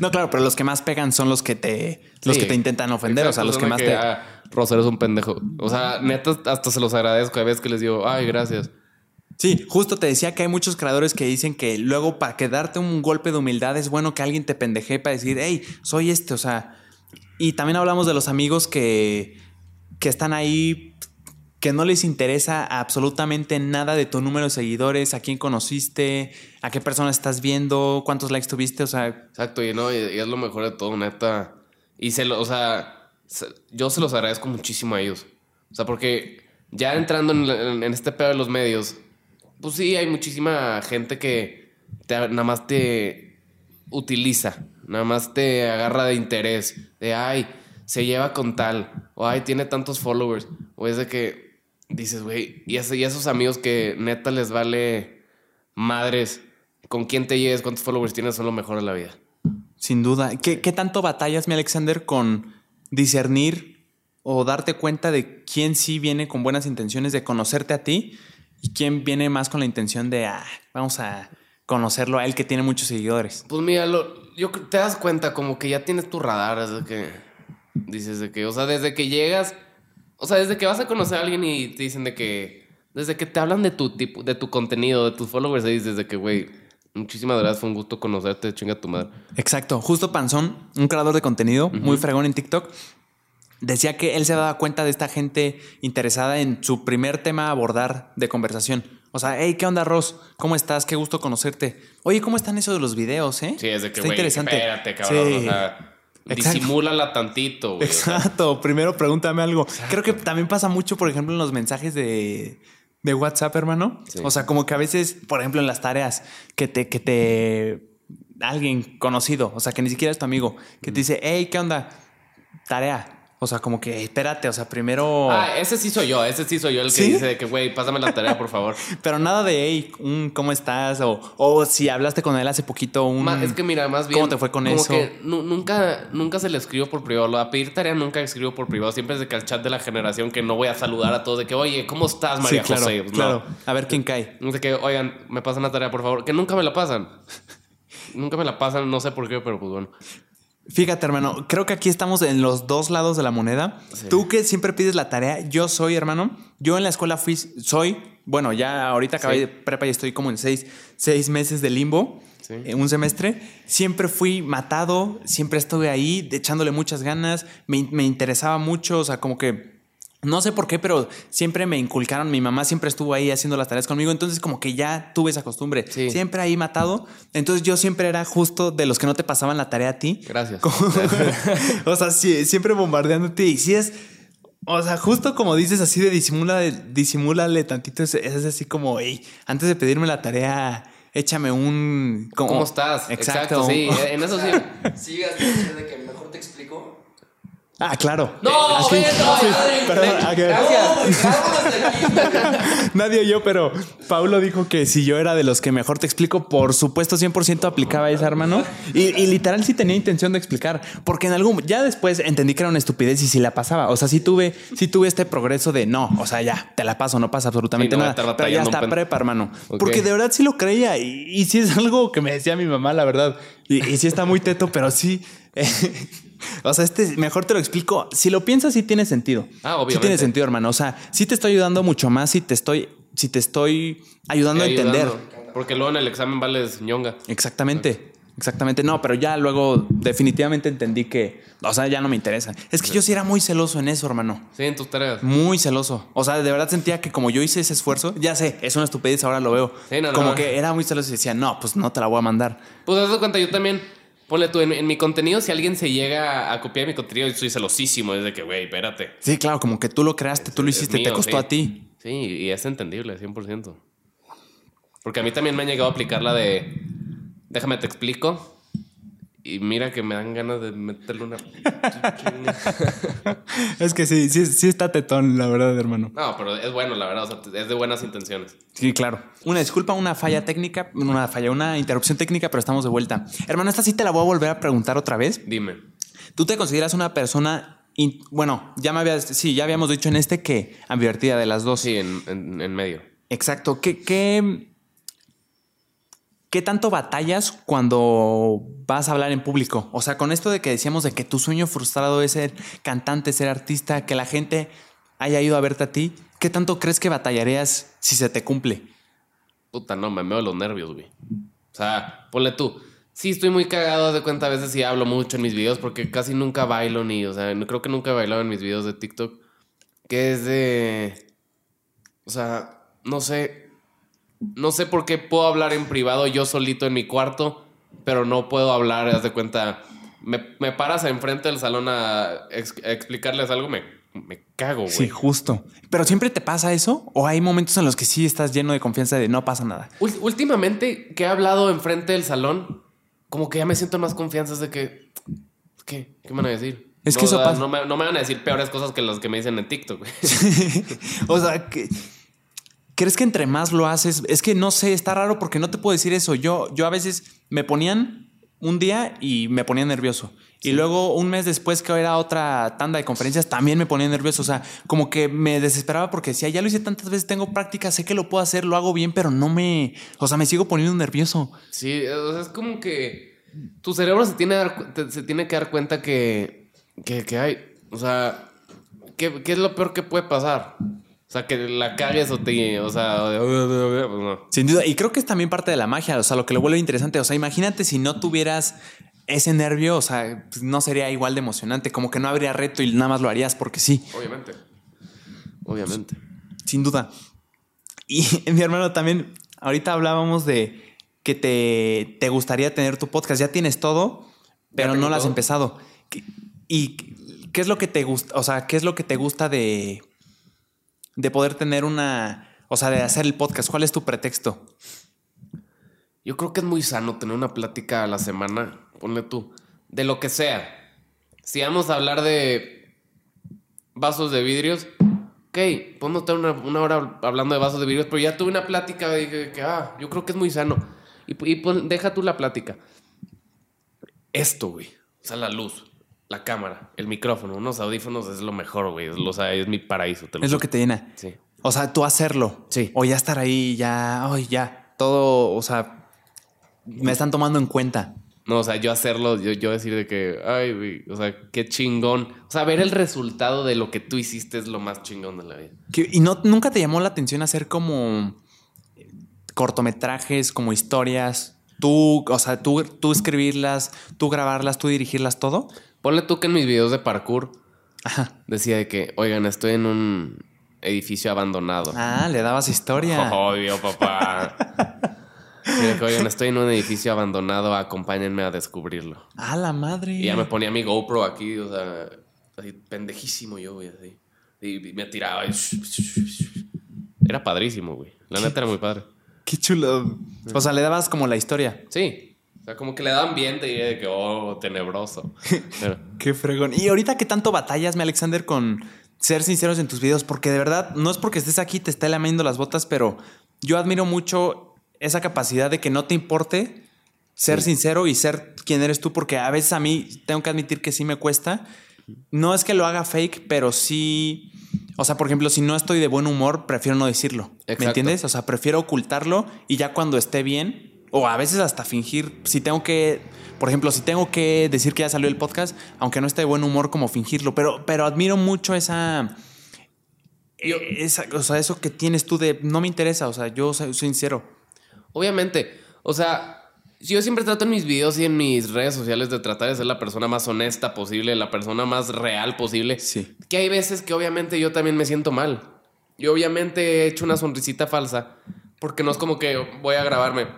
No, claro, pero los que más pegan son los que te, los Sí. que te intentan ofender, o sea, los que más de te... Ah, Roser es un pendejo. O sea, neta, hasta se los agradezco. Hay veces que les digo, ay, gracias. Sí, justo te decía que hay muchos creadores que dicen que luego para que darte un golpe de humildad es bueno que alguien te pendeje para decir, hey, soy este, o sea. Y también hablamos de los amigos que, que están ahí, que no les interesa absolutamente nada de tu número de seguidores, a quién conociste, a qué persona estás viendo, cuántos likes tuviste, o sea, Exacto, y no, y, es lo mejor de todo, neta. Y se lo, o sea, se- yo se los agradezco muchísimo a ellos. O sea, porque ya entrando en, en- en este pedo de los medios, pues sí, hay muchísima gente que te- nada más te utiliza, nada más te agarra de interés, de ay, se lleva con tal, o ay, tiene tantos followers, o es de que dices, güey, y, ese- y esos amigos que neta les vale madres, con quién te lleves, cuántos followers tienes, son lo mejor de la vida. sin duda. ¿Qué, qué tanto batallas, mi Alexander, con discernir o darte cuenta de quién sí viene con buenas intenciones de conocerte a ti y quién viene más con la intención de, ah, vamos a conocerlo a él que tiene muchos seguidores? Pues mira, lo, yo te das cuenta como que ya tienes tu radar, es de que dices de que, o sea, desde que llegas, o sea, desde que vas a conocer a alguien y te dicen de que, desde que te hablan de tu tipo, de tu contenido, de tus followers, y dices de que, güey, muchísimas gracias, fue un gusto conocerte, chinga tu madre. Exacto. Justo Panzón, un creador de contenido muy fregón en TikTok, decía que él se daba cuenta de esta gente interesada en su primer tema a abordar de conversación. O sea, hey, ¿qué onda, Ross? ¿Cómo estás? Qué gusto conocerte. Oye, ¿cómo están eso de los videos, eh? Sí, es de que, Está güey, interesante. espérate, cabrón, Sí. o sea, Exacto. disimúlala tantito, güey. o sea, Exacto. Primero pregúntame algo. Creo que también pasa mucho, por ejemplo, en los mensajes de, de WhatsApp, hermano. Sí. O sea, como que a veces, por ejemplo, en las tareas, que te, que te. Alguien conocido, o sea, que ni siquiera es tu amigo, que te dice, hey, ¿qué onda? Tarea. O sea, como que espérate, o sea, primero. Ah, ese sí soy yo, ese sí soy yo el que ¿Sí? dice de que, güey, pásame la tarea, por favor. Pero nada de, hey, un, ¿cómo estás? O, o si hablaste con él hace poquito, un. Ma- es que mira, más bien. ¿Cómo te fue con como eso? que nu- nunca, nunca se le escribo por privado. A pedir tarea nunca escribo por privado. Siempre es de que al chat de la generación que no voy a saludar a todos de que, oye, ¿cómo estás, María sí, claro, José? No. claro. A ver quién cae. Sé que, oigan, me pasan la tarea, por favor. Que nunca me la pasan. nunca me la pasan, no sé por qué, pero pues bueno. Fíjate, hermano, creo que aquí estamos en los dos lados de la moneda. Sí. Tú que siempre pides la tarea, yo soy, hermano. Yo en la escuela fui, soy, bueno, ya ahorita acabé Sí. de prepa y estoy como en seis, seis meses de limbo, Sí. en un semestre. Siempre fui matado, siempre estuve ahí, echándole muchas ganas, me, me interesaba mucho, o sea, como que No sé por qué, pero siempre me inculcaron. Mi mamá siempre estuvo ahí haciendo las tareas conmigo. Entonces, como que ya tuve esa costumbre. Sí. Siempre ahí matado. Entonces, yo siempre era justo de los que no te pasaban la tarea a ti. Gracias. Como- o sea, sí, siempre bombardeándote. Y si es. O sea, justo como dices así de disimula, disimúlale tantito. Es, es así como, hey, antes de pedirme la tarea, échame un. como- ¿Cómo estás? Exacto. sí, en eso sí. Sigas diciendo de que mejor te explico. Ah, claro. No, Así- no, sí, madre, perdón. Nadie oyó, pero Paulo dijo que si yo era de los que mejor te explico, por supuesto 100% aplicaba esa, hermano. Y, y literal sí tenía intención de explicar, porque en algún ya después entendí que era una estupidez y si la pasaba, o sea, sí tuve sí tuve este progreso de no, o sea, ya, te la paso, no pasa absolutamente Sí, no nada. Pero ya está prepa, hermano. Porque de verdad sí lo creía y, y sí es algo que me decía mi mamá, la verdad. Y, y sí está muy teto, pero sí. O sea, este mejor te lo explico. Si lo piensas, sí tiene sentido. Ah, Sí obviamente. tiene sentido, hermano. O sea, sí te estoy ayudando mucho más si te estoy, si te estoy ayudando a entender. Ayudando. Porque luego en el examen vales ñonga. Exactamente. Exactamente. No, pero ya luego definitivamente entendí que, o sea, ya no me interesa. Es que yo sí era muy celoso en eso, hermano. Sí, en tus tareas. Muy celoso. O sea, de verdad sentía que como yo hice ese esfuerzo, ya sé, es una estupidez, ahora lo veo. Sí, no, no, como no. que era muy celoso y decía, no, pues no te la voy a mandar. Pues de cuenta, yo también, ponle tú, en, en mi contenido, si alguien se llega a copiar mi contenido, yo soy celosísimo. Es de que, güey, espérate. Sí, claro, como que tú lo creaste, tú lo hiciste, te costó sí. a ti. Sí, y es entendible, 100%. Porque a mí también me han llegado a aplicar la de, déjame te explico. Y mira que me dan ganas de meterle una... Es que sí, sí, sí está tetón, la verdad, hermano. No, pero es bueno, la verdad. O sea, es de buenas intenciones. Sí, claro. Una disculpa, una falla técnica, una falla, una interrupción técnica, pero estamos de vuelta. Hermano, esta sí te la voy a volver a preguntar otra vez. Dime. ¿Tú te consideras una persona, in- bueno, ya me habías, sí, ya habíamos dicho en este que ambivertida de las dos. Sí, en, en- en medio. Exacto. ¿Qué, qué, ¿Qué tanto batallas cuando vas a hablar en público? O sea, con esto de que decíamos de que tu sueño frustrado es ser cantante, ser artista, que la gente haya ido a verte a ti, ¿qué tanto crees que batallarías si se te cumple? Puta, no, me meo los nervios, güey. O sea, ponle tú. Sí, estoy muy cagado de cuenta a veces y hablo mucho en mis videos porque casi nunca bailo ni, o sea, no- creo que nunca he bailado en mis videos de TikTok. Que es de. O sea, no sé. No sé por qué puedo hablar en privado yo solito en mi cuarto, pero no puedo hablar, haz de cuenta. Me, me paras enfrente del salón a, ex- a explicarles algo, me, me cago, güey. Sí, justo. ¿Pero siempre te pasa eso? ¿O hay momentos en los que sí estás lleno de confianza de no pasa nada? Últimamente que he hablado enfrente del salón, como que ya me siento en más confianza de que. ¿Qué? ¿Qué me van a decir? Es No, que eso pasa. No me, no me van a decir peores cosas que las que me dicen en TikTok, o sea, que... ¿Crees que entre más lo haces? Es que no sé, está raro porque no te puedo decir eso. Yo, yo a veces me ponían un día y me ponía nervioso. Y luego un mes después que era otra tanda de conferencias también me ponía nervioso. O sea, como que me desesperaba porque decía, ya lo hice tantas veces, tengo práctica, sé que lo puedo hacer, lo hago bien, pero no me... O sea, me sigo poniendo nervioso. Sí, o sea, es como que tu cerebro se tiene, se tiene que dar cuenta que, que, que hay. O sea, ¿qué, qué es lo peor que puede pasar? O sea, que la cagues o te. O sea, pues no. Sin duda, y creo que es también parte de la magia, o sea, lo que lo vuelve interesante. O sea, imagínate si no tuvieras ese nervio, o sea, pues, no sería igual de emocionante, como que no habría reto y nada más lo harías porque sí, Obviamente. Obviamente. sin duda. Y mi hermano también, ahorita hablábamos de que te, te gustaría tener tu podcast, ya tienes todo, pero no lo has todo. empezado. ¿Qué- ¿Y qué es lo que te gusta, o sea, qué es lo que te gusta de, de poder tener una, o sea, de hacer el podcast? ¿Cuál es tu pretexto? Yo creo que es muy sano tener una plática a la semana, ponle tú, de lo que sea. Si vamos a hablar de vasos de vidrios, ok, podemos estar una, una hora hablando de vasos de vidrios, pero ya tuve una plática de que, ah, yo creo que es muy sano. Y, deja tú la plática. Esto, güey. O sea, la luz, la cámara, el micrófono, unos audífonos es lo mejor, güey. Es, lo- o sea, es mi paraíso. te Es lo que te llena. Sí. O sea, tú hacerlo. Sí. O ya estar ahí, ya, ay, ya. Todo, o sea, me están tomando en cuenta. No, o sea, yo hacerlo, yo, yo decir de que, ay, güey, o sea, qué chingón. O sea, ver el resultado de lo que tú hiciste es lo más chingón de la vida. Y no, nunca te llamó la atención hacer como cortometrajes, como historias. Tú, o sea, tú, tú escribirlas, tú grabarlas, tú dirigirlas, todo. Ponle tú que en mis videos de parkour, decía de que, oigan, estoy en un edificio abandonado. Ah, le dabas historia. Obvio, papá. Que, oigan, estoy en un edificio abandonado, acompáñenme a descubrirlo. Ah, la madre. Y ya me ponía mi GoPro aquí, o sea, así pendejísimo yo, güey, así. Y me tiraba. y- Era padrísimo, güey. La neta era muy padre. Qué chulo. O sea, le dabas como la historia. Sí. O sea, como que le da ambiente y de que, oh, tenebroso. Pero- Qué fregón. Y ahorita qué tanto batallas, mi Alexander, con ser sinceros en tus videos, porque de verdad no es porque estés aquí te esté lamiendo las botas, pero yo admiro mucho esa capacidad de que no te importe ser sincero y ser quien eres tú, porque a veces a mí tengo que admitir que sí me cuesta. No es que lo haga fake, pero sí. O sea, por ejemplo, si no estoy de buen humor, prefiero no decirlo. ¿Me entiendes? O sea, prefiero ocultarlo y ya cuando esté bien, o a veces hasta fingir, si tengo que, por ejemplo, si tengo que decir que ya salió el podcast, aunque no esté de buen humor, como fingirlo. Pero, pero admiro mucho esa, Yo- esa, o sea, eso que tienes tú de no me interesa, o sea, yo soy soy sincero. Obviamente, o sea, yo siempre trato en mis videos y en mis redes sociales de tratar de ser la persona más honesta posible, la persona más real posible. Sí. Que hay veces que obviamente yo también me siento mal. Yo obviamente he hecho una sonrisita falsa porque no es como que voy a grabarme.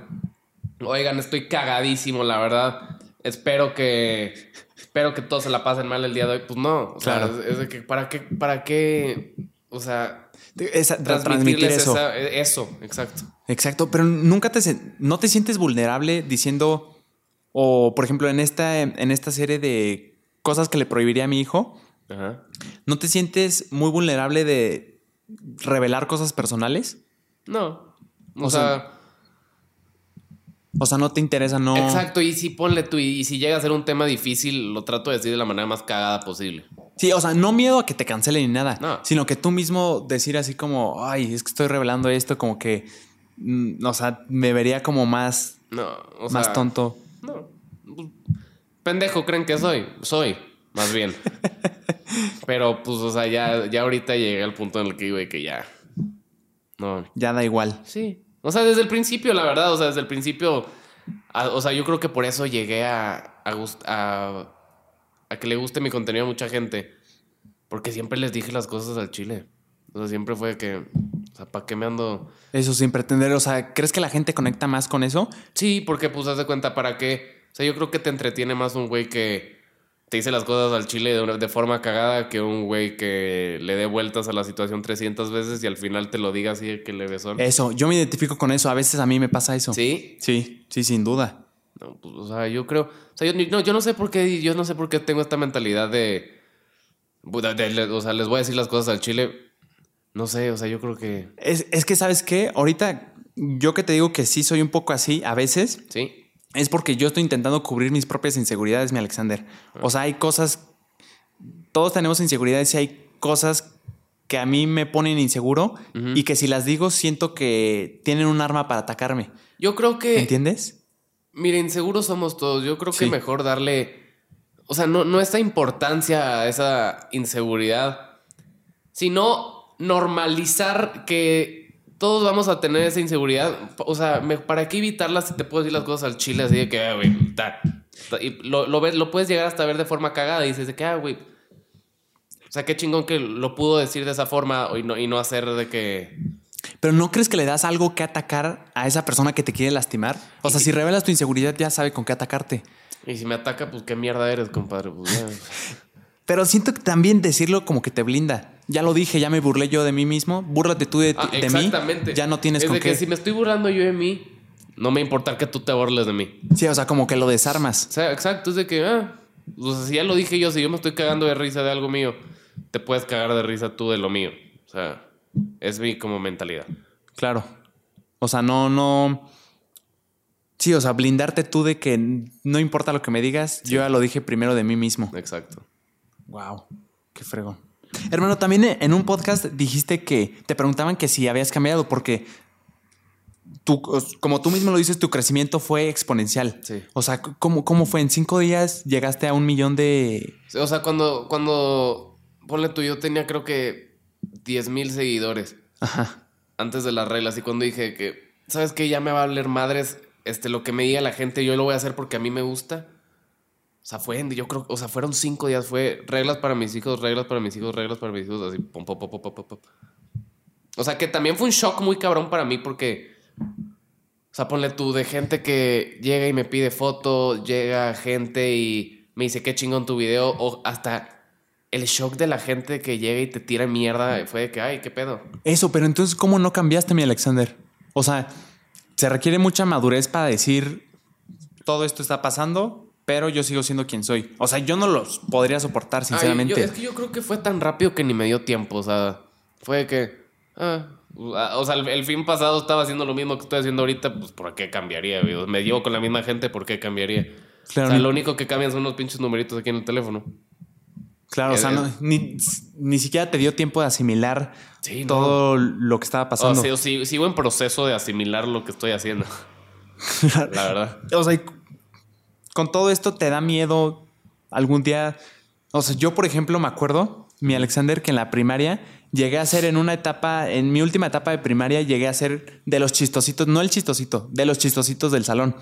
Oigan, estoy cagadísimo, la verdad. Espero que espero que todos se la pasen mal el día de hoy. Pues no, o sea, Claro. es, es de que para qué para qué, o sea, Esa- transmitir transmitirles eso. esa- eso, exacto. Exacto, pero nunca te no te sientes vulnerable diciendo o por ejemplo en esta en esta serie de cosas que le prohibiría a mi hijo, Ajá. ¿no te sientes muy vulnerable de revelar cosas personales? No. O, O sea, sea, O sea, no te interesa, no. exacto. Y si ponle tú, y si llega a ser un tema difícil, lo trato de decir de la manera más cagada posible. Sí, o sea, no miedo a que te cancelen ni nada, No. sino que tú mismo decir así como, ay, es que estoy revelando esto, como que, mm, o sea, me vería como más, No, o sea. más tonto. No. Pendejo creen que soy. Soy, más bien. Pero pues, o sea, ya, ya ahorita llegué al punto en el que digo de que ya. No. Ya da igual. Sí. O sea, desde el principio, la verdad, o sea, desde el principio. a- o sea, yo creo que por eso llegué a, a, a, a que le guste mi contenido a mucha gente. Porque siempre les dije las cosas al chile. O sea, siempre fue que. O sea, ¿para qué me ando.? Eso sin pretender, o sea, ¿crees que la gente conecta más con eso? Sí, porque pues haz de cuenta para qué. O sea, yo creo que te entretiene más un güey que te dice las cosas al chile de, una- de forma cagada que un güey que le dé vueltas a la situación 300 veces y al final te lo diga así que le besón. Eso, yo me identifico con eso, a veces a mí me pasa eso. ¿Sí? Sí, sí, sin duda. No, pues, o sea, yo creo. O sea, yo, no, yo no sé por qué. Yo no sé por qué tengo esta mentalidad de- de- o sea, les voy a decir las cosas al chile. No sé, o sea, yo creo que. Es, es que, ¿sabes qué? Ahorita, yo que te digo que sí soy un poco así, a veces, Sí. Es porque yo estoy intentando cubrir mis propias inseguridades, mi Alexander. O sea, hay cosas, todos tenemos inseguridades y hay cosas que a mí me ponen inseguro y que si las digo siento que tienen un arma para atacarme. Yo creo que. ¿Entiendes? Miren, inseguros somos todos. Yo creo que mejor darle. O sea, no, no esta importancia a esa inseguridad, sino normalizar que todos vamos a tener esa inseguridad. O sea, me- ¿para qué evitarla si te puedo decir las cosas al chile así de que, ah, güey, ta, ta", y lo, lo, ves, lo puedes llegar hasta ver de forma cagada y dices de que, ah, güey. O sea, qué chingón que lo pudo decir de esa forma y no, y no hacer de que. Pero ¿no crees que le das algo que atacar a esa persona que te quiere lastimar? O sea, si revelas tu inseguridad ya sabe con qué atacarte. Y si me ataca, pues qué mierda eres, compadre. Pues. Pero siento que también decirlo como que te blinda. Ya lo dije, ya me burlé yo de mí mismo. Búrlate tú de, Ah, de mí. exactamente. Ya no tienes es con de qué. que si me estoy burlando yo de mí, no me importa que tú te burles de mí. Sí, o sea, como que lo desarmas. O sea, exacto, es de que, ah, o sea, si ya lo dije yo, si yo me estoy cagando de risa de algo mío, te puedes cagar de risa tú de lo mío. O sea, es mi como mentalidad. Claro. O sea, no, no. Sí, o sea, blindarte tú de que no importa lo que me digas, yo ya lo dije primero de mí mismo. Exacto. Wow, qué fregón. Hermano, también en un podcast dijiste que te preguntaban que si habías cambiado, porque tú, como tú mismo lo dices, tu crecimiento fue exponencial. Sí. O sea, ¿cómo, ¿cómo fue? En cinco días llegaste a un millón de. O sea, cuando, cuando, ponle tú, yo tenía creo que 10 mil seguidores Ajá. antes de las reglas y cuando dije que, ¿sabes qué? Ya me va a valer madres este, lo que me diga la gente, yo lo voy a hacer porque a mí me gusta. O sea, fue, yo creo, o sea, fueron cinco días. Fue reglas para mis hijos, reglas para mis hijos, reglas para mis hijos, así, pum, pum, pum, pum, pum, pum. O sea, que también fue un shock muy cabrón para mí porque, o sea, ponle tú, de gente que llega y me pide foto, llega gente y me dice, qué chingón tu video, o hasta el shock de la gente que llega y te tira mierda, fue de que, ay, qué pedo. Eso, pero entonces, ¿cómo no cambiaste, mi Alexander? O sea, se requiere mucha madurez para decir todo esto está pasando, pero yo sigo siendo quien soy. O sea, yo no los podría soportar, Ay, sinceramente. yo- es que yo creo que fue tan rápido que ni me dio tiempo. O sea, fue que. ah, o sea, el, el fin pasado estaba haciendo lo mismo que estoy haciendo ahorita. Pues, ¿por qué cambiaría? güey? Me llevo con la misma gente, ¿por qué cambiaría? Claro, o sea, ni- lo único que cambian son unos pinches numeritos aquí en el teléfono. Claro, o sea, no- ni, ni siquiera te dio tiempo de asimilar Sí, no. todo lo que estaba O pasando. sea, sí, sigo en proceso de asimilar lo que estoy haciendo. la verdad. O sea, con todo esto te da miedo algún día. O sea, yo, por ejemplo, me acuerdo, mi Alexander, que en la primaria llegué a ser en una etapa, en mi última etapa de primaria, llegué a ser de los chistositos, no el chistosito, de los chistositos del salón.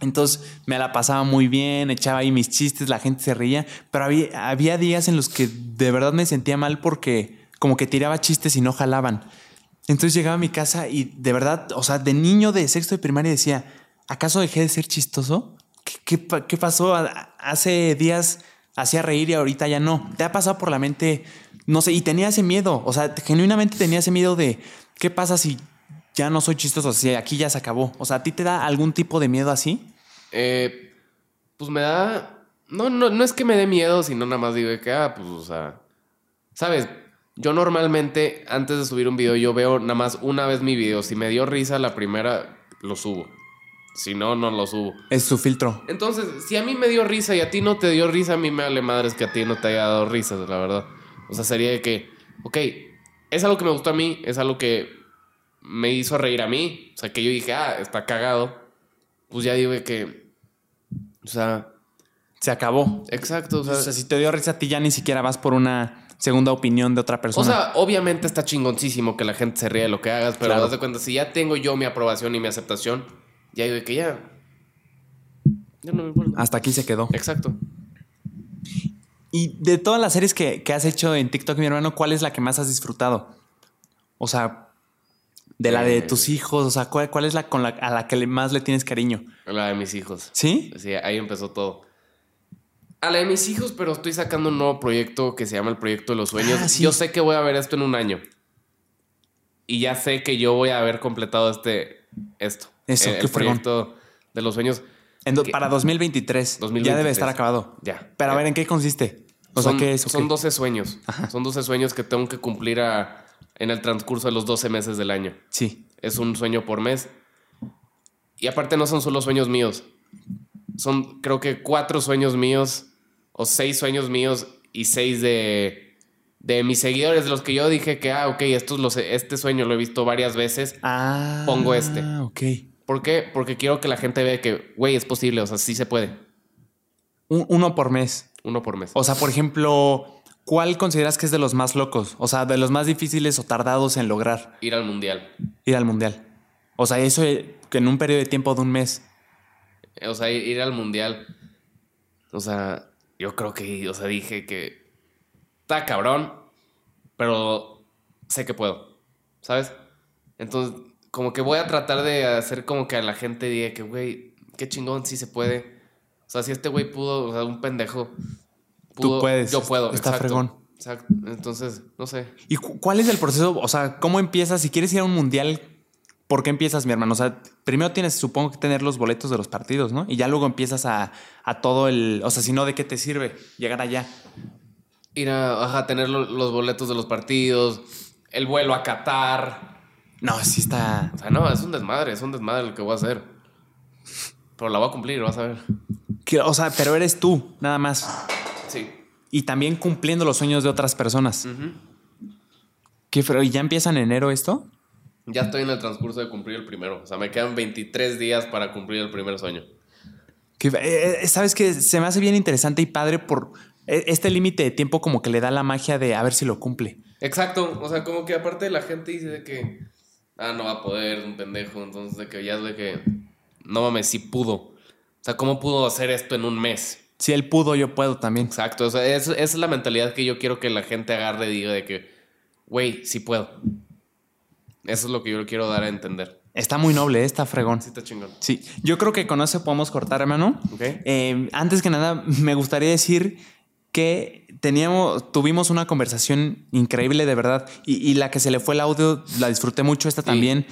Entonces me la pasaba muy bien, echaba ahí mis chistes, la gente se reía, pero había, había días en los que de verdad me sentía mal porque como que tiraba chistes y no jalaban. Entonces llegaba a mi casa y de verdad, o sea, de niño de sexto de primaria decía, ¿acaso dejé de ser chistoso? ¿Qué, qué pa- qué pasó? Hace días hacía reír y ahorita ya no. ¿Te ha pasado por la mente? No sé, y tenía ese miedo, o sea, genuinamente tenía ese miedo de, ¿qué pasa si ya no soy chistoso? Si aquí ya se acabó. O sea, ¿a ti te da algún tipo de miedo así? Eh, pues me da. No, no, no es que me dé miedo, sino nada más digo que, ah, pues, o sea. ¿Sabes? Yo normalmente, antes de subir un video, yo veo nada más una vez mi video. Si me dio risa la primera, lo subo. Si no, no lo subo. Es su filtro. Entonces, si a mí me dio risa y a ti no te dio risa, a mí me vale madres que a ti no te haya dado risa, la verdad. O sea, sería de que, ok, es algo que me gustó a mí, es algo que me hizo reír a mí. O sea, que yo dije, ah, está cagado. Pues ya digo que, o sea, Se acabó. exacto. O sea, O sea, si te dio risa a ti, ya ni siquiera vas por una segunda opinión de otra o persona. sea, obviamente está chingoncísimo que la gente se ría de lo que hagas, pero Claro. haz de cuenta, si ya tengo yo mi aprobación y mi aceptación, ya digo de que ya. Ya no me importa. Hasta aquí se quedó. Exacto. Y de todas las series que, que has hecho en TikTok, mi hermano, ¿cuál es la que más has disfrutado? O sea, de la de Eh. tus hijos, o sea, ¿cuál, cuál es la con la a la que más le tienes cariño? La de mis hijos. ¿Sí? Sí, ahí empezó todo. A la de mis hijos, pero estoy sacando un nuevo proyecto que se llama el Proyecto de los Sueños. Ah, sí. Yo sé que voy a ver esto en un año. Y ya sé que yo voy a haber completado este esto. Eso, el, qué el proyecto de los sueños. En do- para 2023, Ya 2023. debe estar acabado. Ya. Pero a Ya. ver, ¿en qué consiste? O son, sea, ¿qué es? o son qué? 12 sueños. Son 12 sueños que tengo que cumplir a- en el transcurso de los 12 meses del año. Sí. Es un sueño por mes. Y aparte no son solo sueños míos. Son creo que cuatro sueños míos o seis sueños míos y seis de, de mis seguidores, de los que yo dije que, ah, ok, estos los, este sueño lo he visto varias veces. Ah. Pongo este. Ok. ¿Por qué? Porque quiero que la gente vea que, güey, es posible, o sea, sí se puede. Un- uno por mes. Uno por mes. O sea, por ejemplo, ¿cuál consideras que es de los más locos? O sea, de los más difíciles o tardados en lograr Ir al mundial. ir al mundial. O sea, eso eh, que en un periodo de tiempo de un mes. O sea, ir ir al mundial. O sea, yo creo que, o sea, dije que está cabrón, pero sé que puedo, ¿sabes? Entonces, como que voy a tratar de hacer como que a la gente diga que, güey, qué chingón, sí se puede. O sea, si este güey pudo, o sea, un pendejo. Tú puedes, Yo puedo. está exacto, fregón. Exacto. Entonces, no sé. ¿Y cu- cuál es el proceso? O sea, ¿cómo empiezas? Si quieres ir a un mundial, ¿por qué empiezas, mi hermano? O sea, primero tienes, supongo que tener los boletos de los partidos, ¿no? Y ya luego empiezas a, a todo el. O sea, si no, ¿de qué te sirve llegar allá? Ir a, ajá, tener lo- los boletos de los partidos, el vuelo a Qatar. No, sí está. O sea, no, es un desmadre, es un desmadre lo que voy a hacer. Pero la voy a cumplir, vas a ver. que- o sea, pero eres tú, nada más. Sí. Y también cumpliendo los sueños de otras personas. ¿Qué feo? ¿Y ya empieza en enero esto? Ya estoy en el transcurso de cumplir el primero. O sea, me quedan 23 días para cumplir el primer sueño. Que, eh, eh, Sabes que se me hace bien interesante y padre por eh, este límite de tiempo como que le da la magia de a ver si lo cumple. Exacto. O sea, como que aparte la gente dice de que, ah, no va a poder, es un pendejo. Entonces, de que ya es de que, no mames, sí pudo. O sea, ¿cómo pudo hacer esto en un mes? Si él pudo, yo puedo también. Exacto, o sea, es- esa es la mentalidad que yo quiero que la gente agarre y diga de que, güey, sí puedo. Eso es lo que yo quiero dar a entender. Está muy noble, eh, está fregón. Sí, está chingón. Sí, yo creo que con eso podemos cortar, hermano. Ok. Eh, antes que nada, me gustaría decir que teníamos, tuvimos una conversación increíble, de verdad. Y, y la que se le fue el audio, la disfruté mucho, esta también.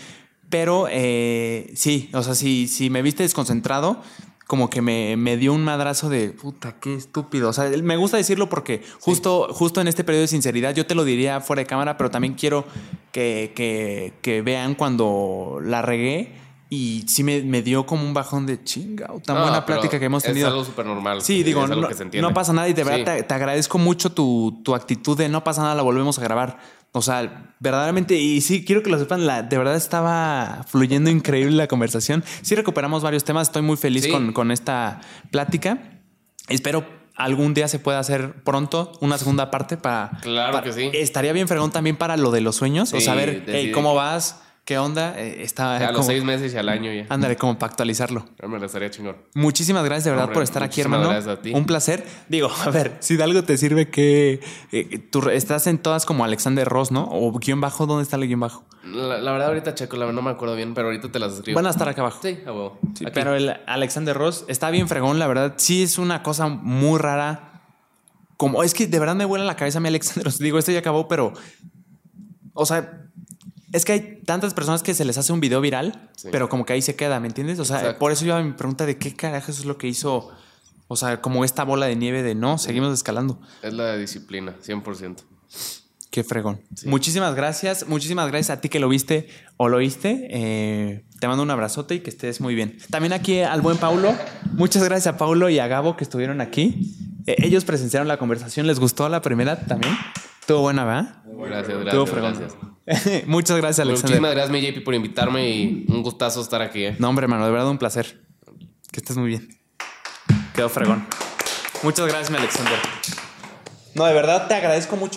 Pero eh, sí, o sea, si, si me viste desconcentrado, como que me, me dio un madrazo de puta, qué estúpido. O sea, me gusta decirlo porque justo, justo en este periodo de sinceridad, yo te lo diría fuera de cámara, pero también quiero que, que, que vean cuando la regué. Y sí me, me dio como un bajón de chinga, tan No, buena plática que hemos tenido. Es algo súper normal. Sí, digo, no, pasa nada y de verdad Sí. te, te agradezco mucho tu, tu actitud de no pasa nada, la volvemos a grabar. O sea, verdaderamente, y sí, quiero que lo sepan, la, de verdad estaba fluyendo increíble la conversación. Sí recuperamos varios temas, estoy muy feliz Sí. con, con esta plática. Espero algún día se pueda hacer pronto una segunda parte para... Claro para- que sí. Estaría bien fregón también para lo de los sueños, o saber hey, cómo vas, qué onda, eh, está... A los seis meses y al año ya. Ándale, como para actualizarlo. Me lo estaría chingón. Muchísimas gracias de verdad Hombre, por estar aquí, hermano. gracias a ti. Un placer. Digo, a ver, si de algo te sirve que eh, tú estás en todas como Alexander Ross, ¿no? O guion bajo, ¿dónde está el guion bajo? La, la verdad, ahorita checo, la verdad no me acuerdo bien, pero ahorita te las escribo. Van a estar acá abajo. Sí, a huevo. Sí, pero el Alexander Ross está bien fregón, la verdad. Sí es una cosa muy rara. Como es que de verdad me vuela la cabeza a mí Alexander Ross. Digo, esto ya acabó, pero o sea, es que hay tantas personas que se les hace un video viral, Sí. pero como que ahí se queda, ¿me entiendes? O sea, Exacto. por eso yo mi pregunta de qué carajo es lo que hizo, o sea, como esta bola de nieve de no, seguimos escalando. Es la disciplina, 100%. Qué fregón. Muchísimas gracias. Muchísimas gracias a ti que lo viste o lo oíste. Eh, te mando un abrazote y que estés muy bien. También aquí al buen Paulo. Muchas gracias a Paulo y a Gabo que estuvieron aquí. Eh, ellos presenciaron la conversación. ¿Les gustó la primera también? Estuvo buena, ¿verdad? Gracias, Estuvo gracias, fregón. gracias. Muchas gracias, Alexander. Muchísimas gracias, mi JP, por invitarme y un gustazo estar aquí. ¿eh? No, hombre, hermano, de verdad un placer. Que estés muy bien. Quedó fregón. Muchas gracias, mi Alexander. No, de verdad te agradezco mucho.